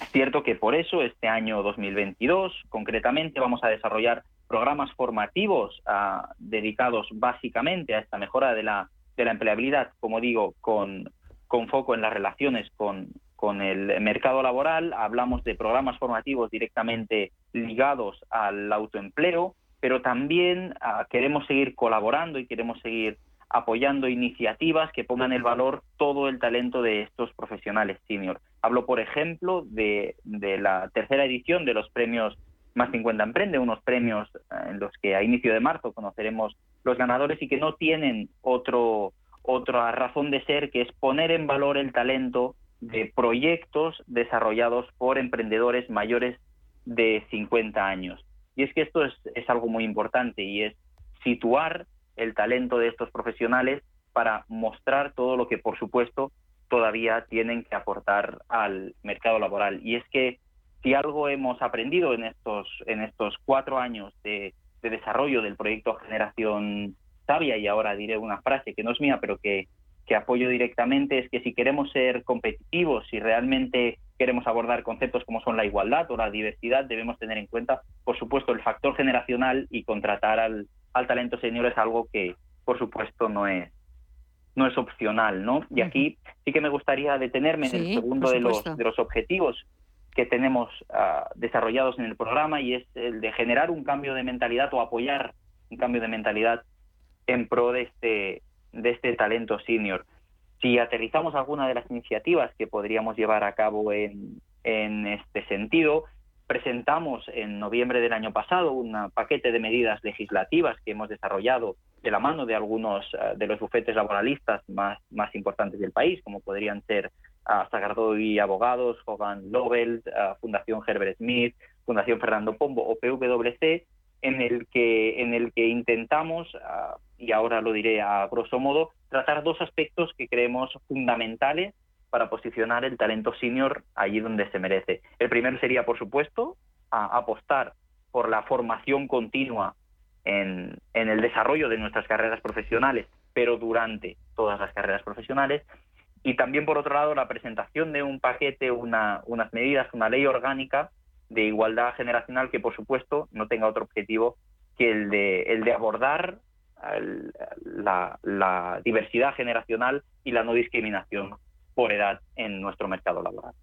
Es cierto que por eso este año 2022, concretamente, vamos a desarrollar programas formativos ah, dedicados básicamente a esta mejora de la, de la empleabilidad, como digo, con, con foco en las relaciones con, con el mercado laboral, hablamos de programas formativos directamente ligados al autoempleo, pero también ah, queremos seguir colaborando y queremos seguir apoyando iniciativas que pongan el valor todo el talento de estos profesionales senior. Hablo, por ejemplo, de, la tercera edición de los premios Más 50 Emprende, unos premios ah, en los que a inicio de marzo conoceremos los ganadores y que no tienen otro, otra razón de ser que es poner en valor el talento de proyectos desarrollados por emprendedores mayores de 50 años. Y es que esto es, algo muy importante y es situar el talento de estos profesionales para mostrar todo lo que, por supuesto, todavía tienen que aportar al mercado laboral. Y es que si algo hemos aprendido en estos, en estos cuatro años de, de desarrollo del proyecto Generación Sabia, y ahora diré una frase que no es mía, pero que que apoyo directamente es que si queremos ser competitivos, si realmente queremos abordar conceptos como son la igualdad o la diversidad, debemos tener en cuenta, por supuesto, el factor generacional y contratar al, talento senior es algo que, por supuesto, no es no es opcional, ¿no? Y aquí sí que me gustaría detenerme en el segundo de los, de los objetivos que tenemos ah, desarrollados en el programa y es el de generar un cambio de mentalidad o apoyar un cambio de mentalidad en pro de este de este talento senior. Si aterrizamos alguna de las iniciativas que podríamos llevar a cabo en, en este sentido, presentamos en noviembre del año pasado un paquete de medidas legislativas que hemos desarrollado de la mano de algunos eh, de los bufetes laboralistas más, más importantes del país, como podrían ser uh, y Abogados, Hogan Lovel, uh, Fundación Herbert Smith, Fundación Fernando Pombo o PwC, en el que, en el que intentamos, y ahora lo diré a grosso modo, tratar dos aspectos que creemos fundamentales para posicionar el talento senior allí donde se merece. El primero sería, por supuesto, apostar por la formación continua en, el desarrollo de nuestras carreras profesionales, pero durante todas las carreras profesionales. Y también, por otro lado, la presentación de un paquete, una, unas medidas, una ley orgánica de igualdad generacional que, por supuesto, no tenga otro objetivo que el de, el de abordar la, diversidad generacional y la no discriminación por edad en nuestro mercado laboral.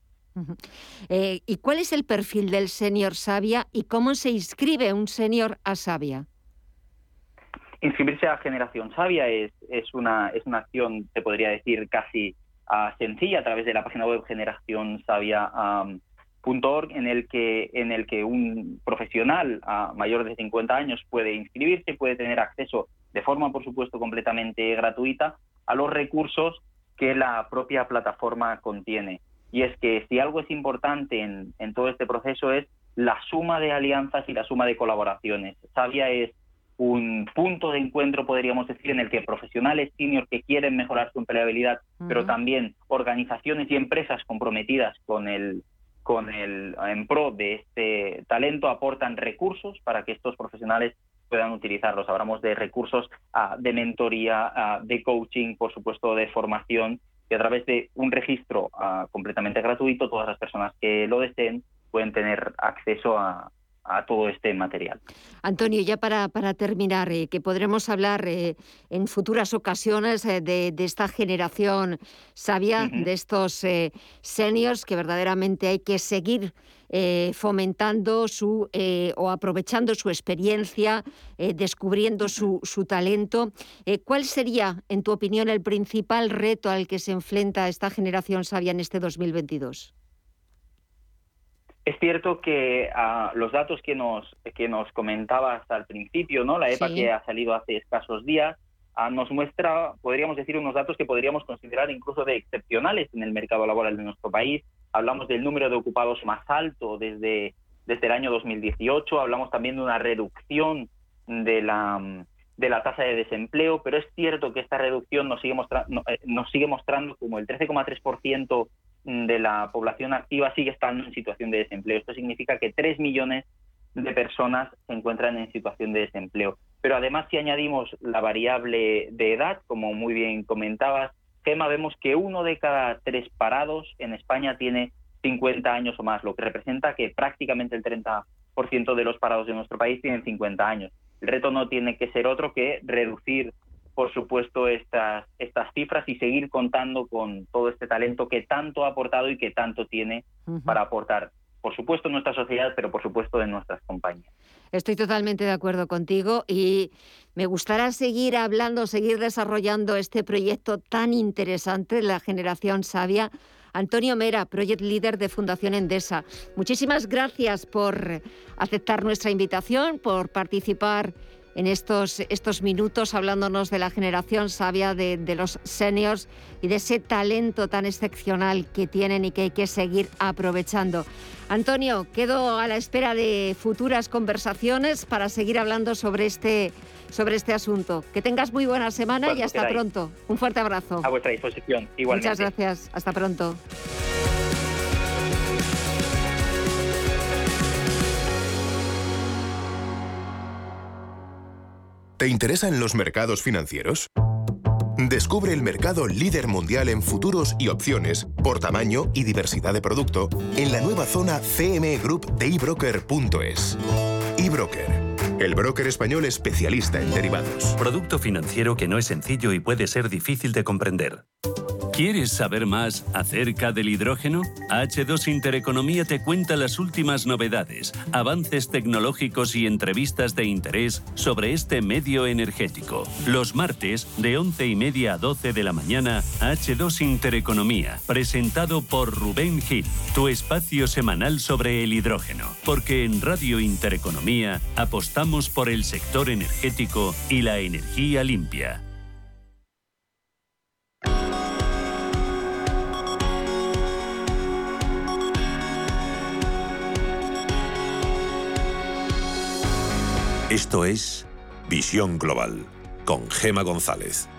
Eh, ¿Y cuál es el perfil del senior Sabia y cómo se inscribe un senior a Sabia? Inscribirse a Generación Sabia es, es, una, es una acción, te podría decir, casi ah, sencilla a través de la página web Generación Sabia en el que en el que un profesional a mayor de 50 años puede inscribirse, puede tener acceso de forma, por supuesto, completamente gratuita a los recursos que la propia plataforma contiene. Y es que si algo es importante en, en todo este proceso es la suma de alianzas y la suma de colaboraciones. Sabia es un punto de encuentro, podríamos decir, en el que profesionales senior que quieren mejorar su empleabilidad, pero también organizaciones y empresas comprometidas con el, con el en pro de este talento aportan recursos para que estos profesionales puedan utilizarlos. Hablamos de recursos ah, de mentoría, ah, de coaching, por supuesto, de formación, y a través de un registro ah, completamente gratuito, todas las personas que lo deseen pueden tener acceso a, a todo este material. Antonio, ya para, para terminar, eh, que podremos hablar eh, en futuras ocasiones eh, de, esta generación sabia, de estos seniors que verdaderamente hay que seguir fomentando su o aprovechando su experiencia, descubriendo su, su talento. ¿Cuál sería, en tu opinión, el principal reto al que se enfrenta esta generación sabia en este 2022? Es cierto que ah, los datos que nos, que nos comentabas al principio, ¿no? la EPA que ha salido hace escasos días, ah, nos muestra, podríamos decir, unos datos que podríamos considerar incluso de excepcionales en el mercado laboral de nuestro país. Hablamos del número de ocupados más alto desde, desde el año 2018, hablamos también de una reducción de la, de la tasa de desempleo, pero es cierto que esta reducción nos sigue, eh, nos sigue mostrando como el 13,3% de la población activa sigue estando en situación de desempleo. Esto significa que 3 millones de personas se encuentran en situación de desempleo. Pero además, si añadimos la variable de edad, como muy bien comentabas, Gema, vemos que uno de cada tres parados en España tiene 50 años o más, lo que representa que prácticamente el 30% de los parados de nuestro país tienen 50 años. El reto no tiene que ser otro que reducir por supuesto, estas, estas cifras y seguir contando con todo este talento que tanto ha aportado y que tanto tiene para aportar, por supuesto, en nuestra sociedad, pero por supuesto en nuestras compañías. Estoy totalmente de acuerdo contigo y me gustará seguir hablando, seguir desarrollando este proyecto tan interesante la generación sabia. Antonio Mera, Project Leader de Fundación Endesa. Muchísimas gracias por aceptar nuestra invitación, por participar en estos, estos minutos hablándonos de la generación sabia, de, de los seniors y de ese talento tan excepcional que tienen y que hay que seguir aprovechando. Antonio, quedo a la espera de futuras conversaciones para seguir hablando sobre este, sobre este asunto. Que tengas muy buena semana y hasta pronto. Un fuerte abrazo. A vuestra disposición, igualmente. Muchas gracias. Hasta pronto. ¿Te interesan los mercados financieros? Descubre el mercado líder mundial en futuros y opciones por tamaño y diversidad de producto en la nueva zona CME Group de ebroker.es. eBroker, el broker español especialista en derivados. Producto financiero que no es sencillo y puede ser difícil de comprender. ¿Quieres saber más acerca del hidrógeno? H2 Intereconomía te cuenta las últimas novedades, avances tecnológicos y entrevistas de interés sobre este medio energético. Los martes, de 11 y media a 12 de la mañana, H2 Intereconomía, presentado por Rubén Gil, tu espacio semanal sobre el hidrógeno. Porque en Radio Intereconomía apostamos por el sector energético y la energía limpia. Esto es Visión Global con Gema González.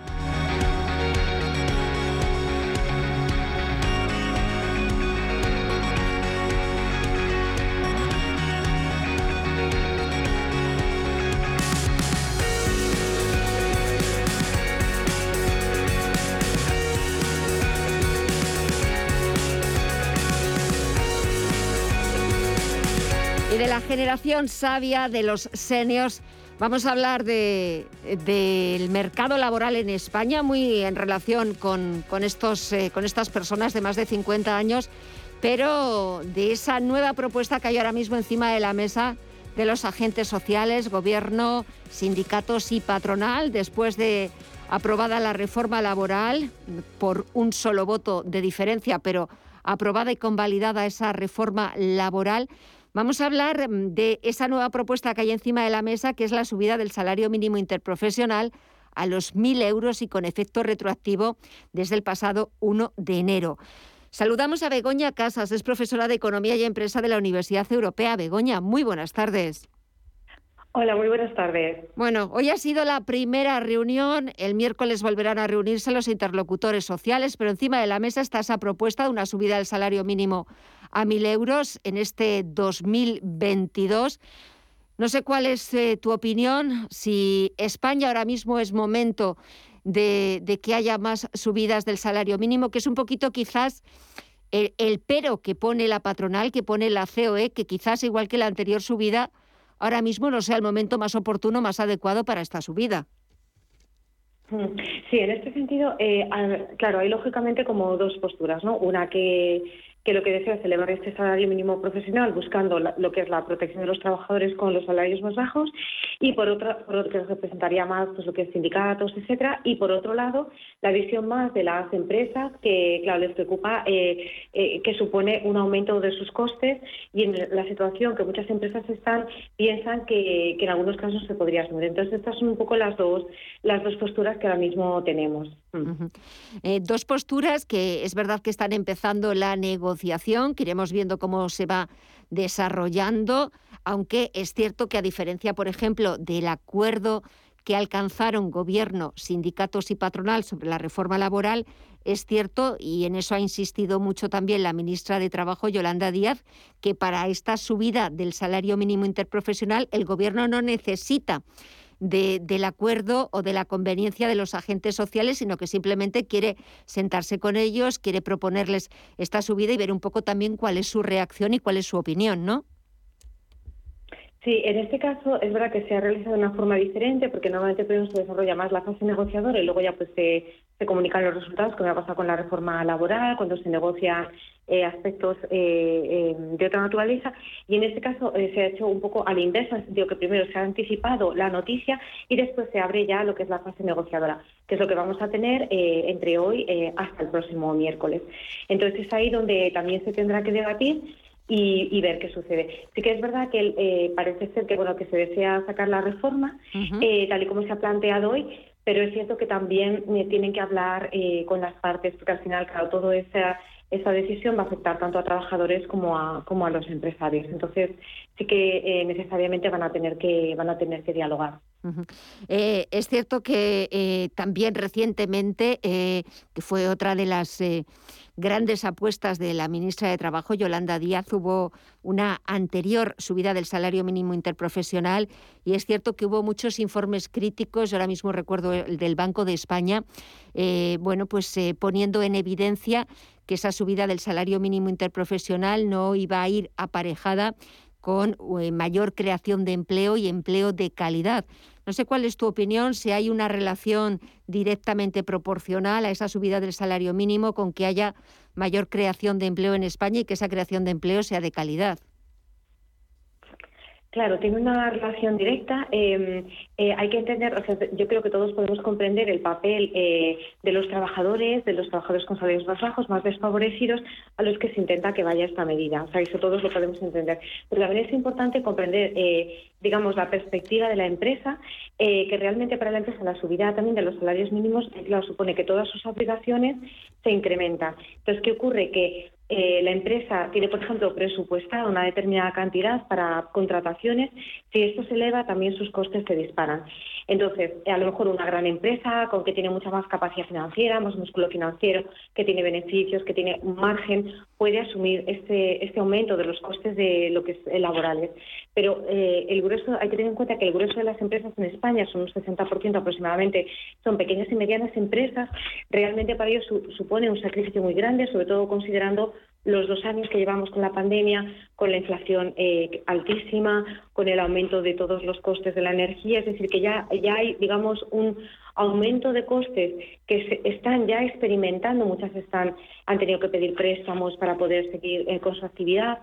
Generación sabia de los seniors. Vamos a hablar del mercado laboral en España, muy en relación con, estos, eh, con estas personas de más de 50 años, pero de esa nueva propuesta que hay ahora mismo encima de la mesa de los agentes sociales, gobierno, sindicatos y patronal, después de aprobada la reforma laboral por un solo voto de diferencia, pero aprobada y convalidada esa reforma laboral. Vamos a hablar mm, de esa nueva propuesta que hay encima de la mesa, que es la subida del salario mínimo interprofesional a los 1.000 euros y con efecto retroactivo desde el pasado 1 de enero. Saludamos a Begoña Casas, es profesora de Economía y Empresa de la Universidad Europea. Begoña, muy buenas tardes. Hola, muy buenas tardes. Bueno, hoy ha sido la primera reunión, el miércoles volverán a reunirse los interlocutores sociales, pero encima de la mesa está esa propuesta de una subida del salario mínimo a mil euros en este 2022. No sé cuál es eh, tu opinión, si España ahora mismo es momento de, que haya más subidas del salario mínimo, que es un poquito quizás el, pero que pone la patronal, que pone la COE, que quizás igual que la anterior subida, ahora mismo no sea el momento más oportuno, más adecuado para esta subida. Mm, sí, en este sentido, eh, claro, hay lógicamente como dos posturas, ¿no? Una que que lo que desea es elevar este salario mínimo profesional buscando lo que es la protección de los trabajadores con los salarios más bajos y por otra por otro que representaría más pues lo que es sindicatos etcétera. Y por otro lado la visión más de las empresas que claro les preocupa eh, eh, que supone un aumento de sus costes y en la situación que muchas empresas están piensan que, en algunos casos se podría asumir. Entonces estas son un poco las dos las dos posturas que ahora mismo tenemos. Eh, dos posturas que es verdad que están empezando la negociación que iremos viendo cómo se va desarrollando, aunque es cierto que a diferencia, por ejemplo, del acuerdo que alcanzaron gobierno, sindicatos y patronal sobre la reforma laboral, es cierto, y en eso ha insistido mucho también la ministra de Trabajo, Yolanda Díaz, que para esta subida del salario mínimo interprofesional el gobierno no necesita del acuerdo o de la conveniencia de los agentes sociales, sino que simplemente quiere sentarse con ellos, quiere proponerles esta subida y ver un poco también cuál es su reacción y cuál es su opinión, ¿no? Sí, en este caso es verdad que se ha realizado de una forma diferente porque normalmente se desarrolla más la fase negociadora y luego ya pues se, se comunican los resultados, como ha pasado con la reforma laboral, cuando se negocian eh, aspectos eh, eh, de otra naturaleza. Y en este caso se ha hecho un poco al inverso, en el sentido que primero se ha anticipado la noticia y después se abre ya lo que es la fase negociadora, que es lo que vamos a tener entre hoy hasta el próximo miércoles. Entonces es ahí donde también se tendrá que debatir y, ver qué sucede. Sí que es verdad que eh, parece ser que bueno que se desea sacar la reforma eh, tal y como se ha planteado hoy, pero es cierto que también eh, tienen que hablar con las partes porque al final claro todo esa esa decisión va a afectar tanto a trabajadores como a como a los empresarios. Entonces sí que necesariamente van a tener que van a tener que dialogar. es cierto que también recientemente, que fue otra de las grandes apuestas de la ministra de Trabajo, Yolanda Díaz. Hubo una anterior subida del salario mínimo interprofesional y es cierto que hubo muchos informes críticos, ahora mismo recuerdo el del Banco de España, eh, bueno, pues eh, poniendo en evidencia que esa subida del salario mínimo interprofesional no iba a ir aparejada con eh, mayor creación de empleo y empleo de calidad. No sé cuál es tu opinión, si hay una relación directamente proporcional a esa subida del salario mínimo con que haya mayor creación de empleo en España y que esa creación de empleo sea de calidad. Claro, tiene una relación directa. Em, eh, hay que entender, o sea, yo creo que todos podemos comprender el papel eh, de los trabajadores, de los trabajadores con salarios más bajos, más desfavorecidos, a los que se intenta que vaya esta medida. O sea, eso todos lo podemos entender. Pero también es importante comprender, eh, digamos, la perspectiva de la empresa, que realmente para la empresa la subida también de los salarios mínimos, supone que todas sus obligaciones se incrementan. Entonces, ¿qué ocurre? Que eh, la empresa tiene, por ejemplo, presupuestada una determinada cantidad para contrataciones, si esto se eleva, también sus costes se disparan. Entonces, a lo mejor una gran empresa con que tiene mucha más capacidad financiera, más músculo financiero, que tiene beneficios, que tiene margen, puede asumir este, este aumento de los costes de lo que es laborales. Pero eh, el grueso, hay que tener en cuenta que el grueso de las empresas en España, son un 60% aproximadamente, son pequeñas y medianas empresas. Realmente para ellos supone un sacrificio muy grande, sobre todo considerando los dos años que llevamos con la pandemia, con la inflación eh, altísima, con el aumento de todos los costes de la energía, es decir, que ya, ya hay, digamos, un aumento de costes que se están ya experimentando, muchas están, han tenido que pedir préstamos para poder seguir eh, con su actividad.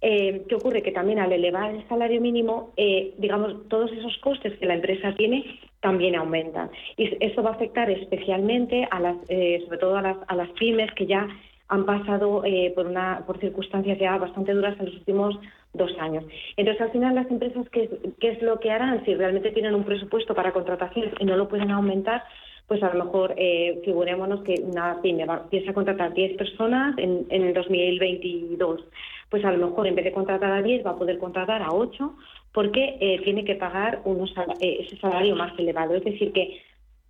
Eh, ¿Qué ocurre? Que también al elevar el salario mínimo, digamos, todos esos costes que la empresa tiene también aumentan. Y eso va a afectar especialmente a las, sobre todo a las, a las pymes que ya han pasado eh, por, una, por circunstancias ya bastante duras en los últimos dos años. Entonces, al final, las empresas, ¿qué, qué es lo que harán? Si realmente tienen un presupuesto para contrataciones y no lo pueden aumentar, pues a lo mejor eh, figurémonos que una pyme empieza a contratar 10 personas en, en el 2022. Pues a lo mejor en vez de contratar a 10 va a poder contratar a 8 porque eh, tiene que pagar unos, eh, ese salario más elevado. Es decir, que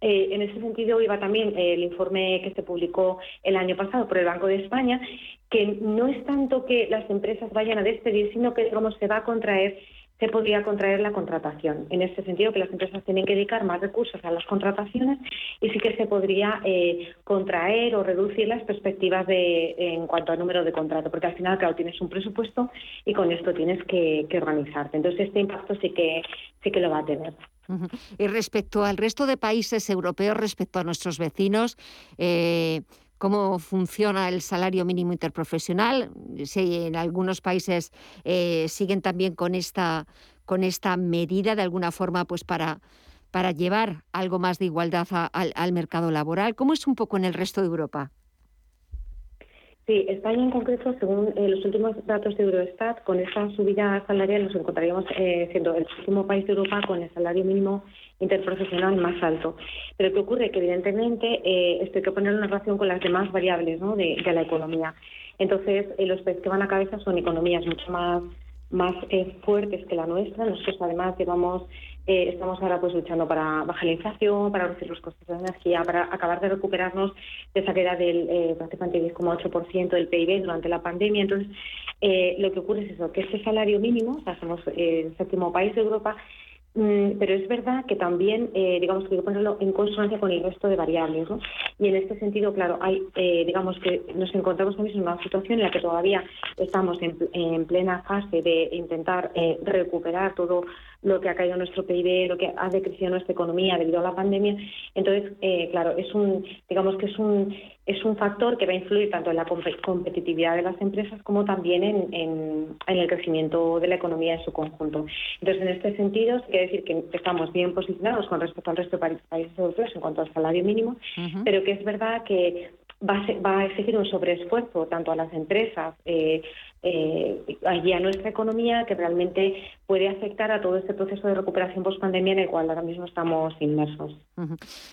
eh, en ese sentido iba también el informe que se publicó el año pasado por el Banco de España, que no es tanto que las empresas vayan a despedir, sino que digamos, se va a contraer se podría contraer la contratación. En este sentido, que las empresas tienen que dedicar más recursos a las contrataciones y sí que se podría eh, contraer o reducir las perspectivas de, en cuanto al número de contrato, porque al final, claro, tienes un presupuesto y con esto tienes que, organizarte. Entonces, este impacto sí que, sí que lo va a tener. Y respecto al resto de países europeos, respecto a nuestros vecinos, eh, cómo funciona el salario mínimo interprofesional, si en algunos países eh, siguen también con esta, con esta medida de alguna forma pues para, para llevar algo más de igualdad al mercado laboral. ¿Cómo es un poco en el resto de Europa? Sí, España en concreto, según eh, los últimos datos de Eurostat, con esa subida salarial nos encontraríamos eh, siendo el último país de Europa con el salario mínimo interprofesional más alto. Pero ¿qué ocurre? Que evidentemente eh, esto hay que poner en relación con las demás variables ¿no? de, la economía. Entonces, eh, los países que van a cabeza son economías mucho más más eh, fuertes que la nuestra. Nosotros además llevamos, eh, estamos ahora pues luchando para bajar la inflación, para reducir los costos de energía, para acabar de recuperarnos de esa queda del eh, prácticamente 10,8% del PIB durante la pandemia. Entonces, lo que ocurre es eso, que este salario mínimo, o sea, somos el séptimo país de Europa, pero es verdad que también, eh, digamos, que hay ponerlo en consonancia con el resto de variables, ¿no? Y en este sentido, claro, hay, eh, digamos que nos encontramos también en una situación en la que todavía estamos en, plena fase de intentar eh, recuperar todo lo que ha caído nuestro PIB, lo que ha decrecido nuestra economía debido a la pandemia. Entonces, eh, claro, es un, digamos que es un, es un factor que va a influir tanto en la competitividad de las empresas como también en, en, el crecimiento de la economía en su conjunto. Entonces, en este sentido, quiere decir que estamos bien posicionados con respecto al resto de países europeos en cuanto al salario mínimo, pero que es verdad que va a, va a exigir un sobreesfuerzo tanto a las empresas eh, eh, allí a nuestra economía que realmente puede afectar a todo este proceso de recuperación post-pandemia en el cual ahora mismo estamos inmersos.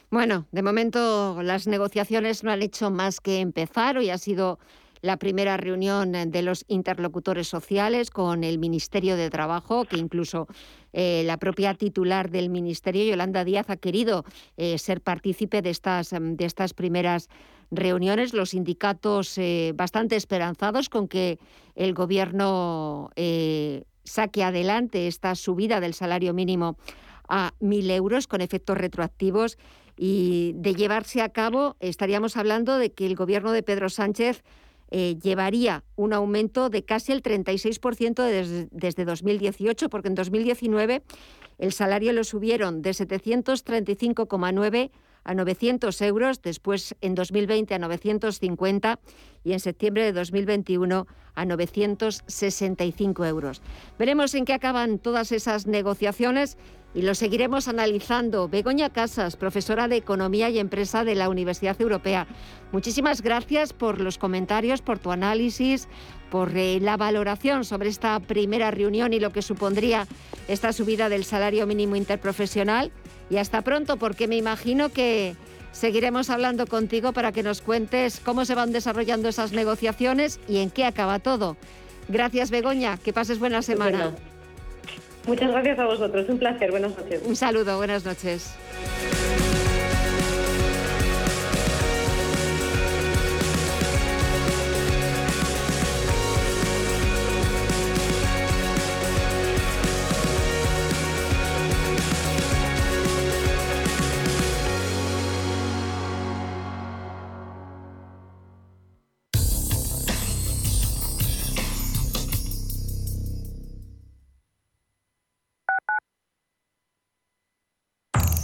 Bueno, de momento las negociaciones no han hecho más que empezar. Hoy ha sido la primera reunión de los interlocutores sociales con el Ministerio de Trabajo, que incluso eh, la propia titular del Ministerio, Yolanda Díaz, ha querido eh, ser partícipe de estas, de estas primeras reuniones, los sindicatos eh, bastante esperanzados con que el Gobierno eh, saque adelante esta subida del salario mínimo a 1.000 euros con efectos retroactivos y de llevarse a cabo estaríamos hablando de que el Gobierno de Pedro Sánchez eh, llevaría un aumento de casi el 36% desde, desde 2018, porque en 2019 el salario lo subieron de 735,9 a 900 euros, después en 2020 a 950 y en septiembre de 2021 a 965 euros. Veremos en qué acaban todas esas negociaciones y lo seguiremos analizando. Begoña Casas, profesora de Economía y Empresa de la Universidad Europea. Muchísimas gracias por los comentarios, por tu análisis, por eh, la valoración sobre esta primera reunión y lo que supondría esta subida del salario mínimo interprofesional. Y hasta pronto, porque me imagino que seguiremos hablando contigo para que nos cuentes cómo se van desarrollando esas negociaciones y en qué acaba todo. Gracias, Begoña. Que pases buena semana. Muchas gracias a vosotros. Un placer. Buenas noches. Un saludo. Buenas noches.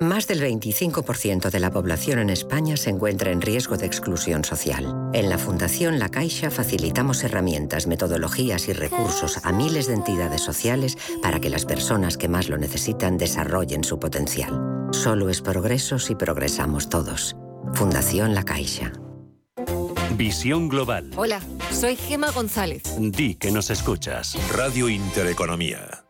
Más del 25% de la población en España se encuentra en riesgo de exclusión social. En la Fundación La Caixa facilitamos herramientas, metodologías y recursos a miles de entidades sociales para que las personas que más lo necesitan desarrollen su potencial. Solo es progreso si progresamos todos. Fundación La Caixa. Visión Global. Hola, soy Gema González. Di que nos escuchas. Radio Intereconomía.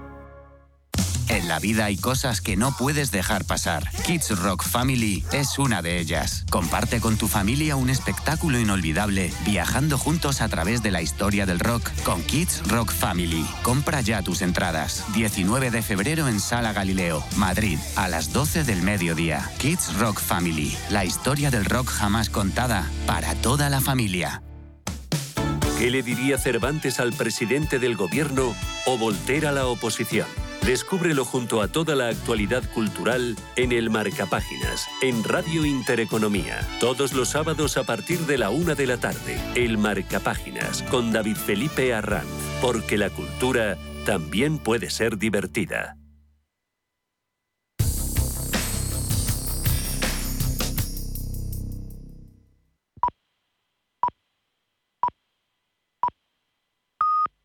En la vida hay cosas que no puedes dejar pasar. Kids Rock Family es una de ellas. Comparte con tu familia un espectáculo inolvidable, viajando juntos a través de la historia del rock con Kids Rock Family. Compra ya tus entradas. 19 de febrero en Sala Galileo, Madrid, a las 12 del mediodía. Kids Rock Family, la historia del rock jamás contada para toda la familia. ¿Qué le diría Cervantes al presidente del gobierno o Voltaire a la oposición? Descúbrelo junto a toda la actualidad cultural en el Marcapáginas, en Radio Intereconomía. Todos los sábados a partir de la una de la tarde. El Marcapáginas, con David Felipe Arranz. Porque la cultura también puede ser divertida.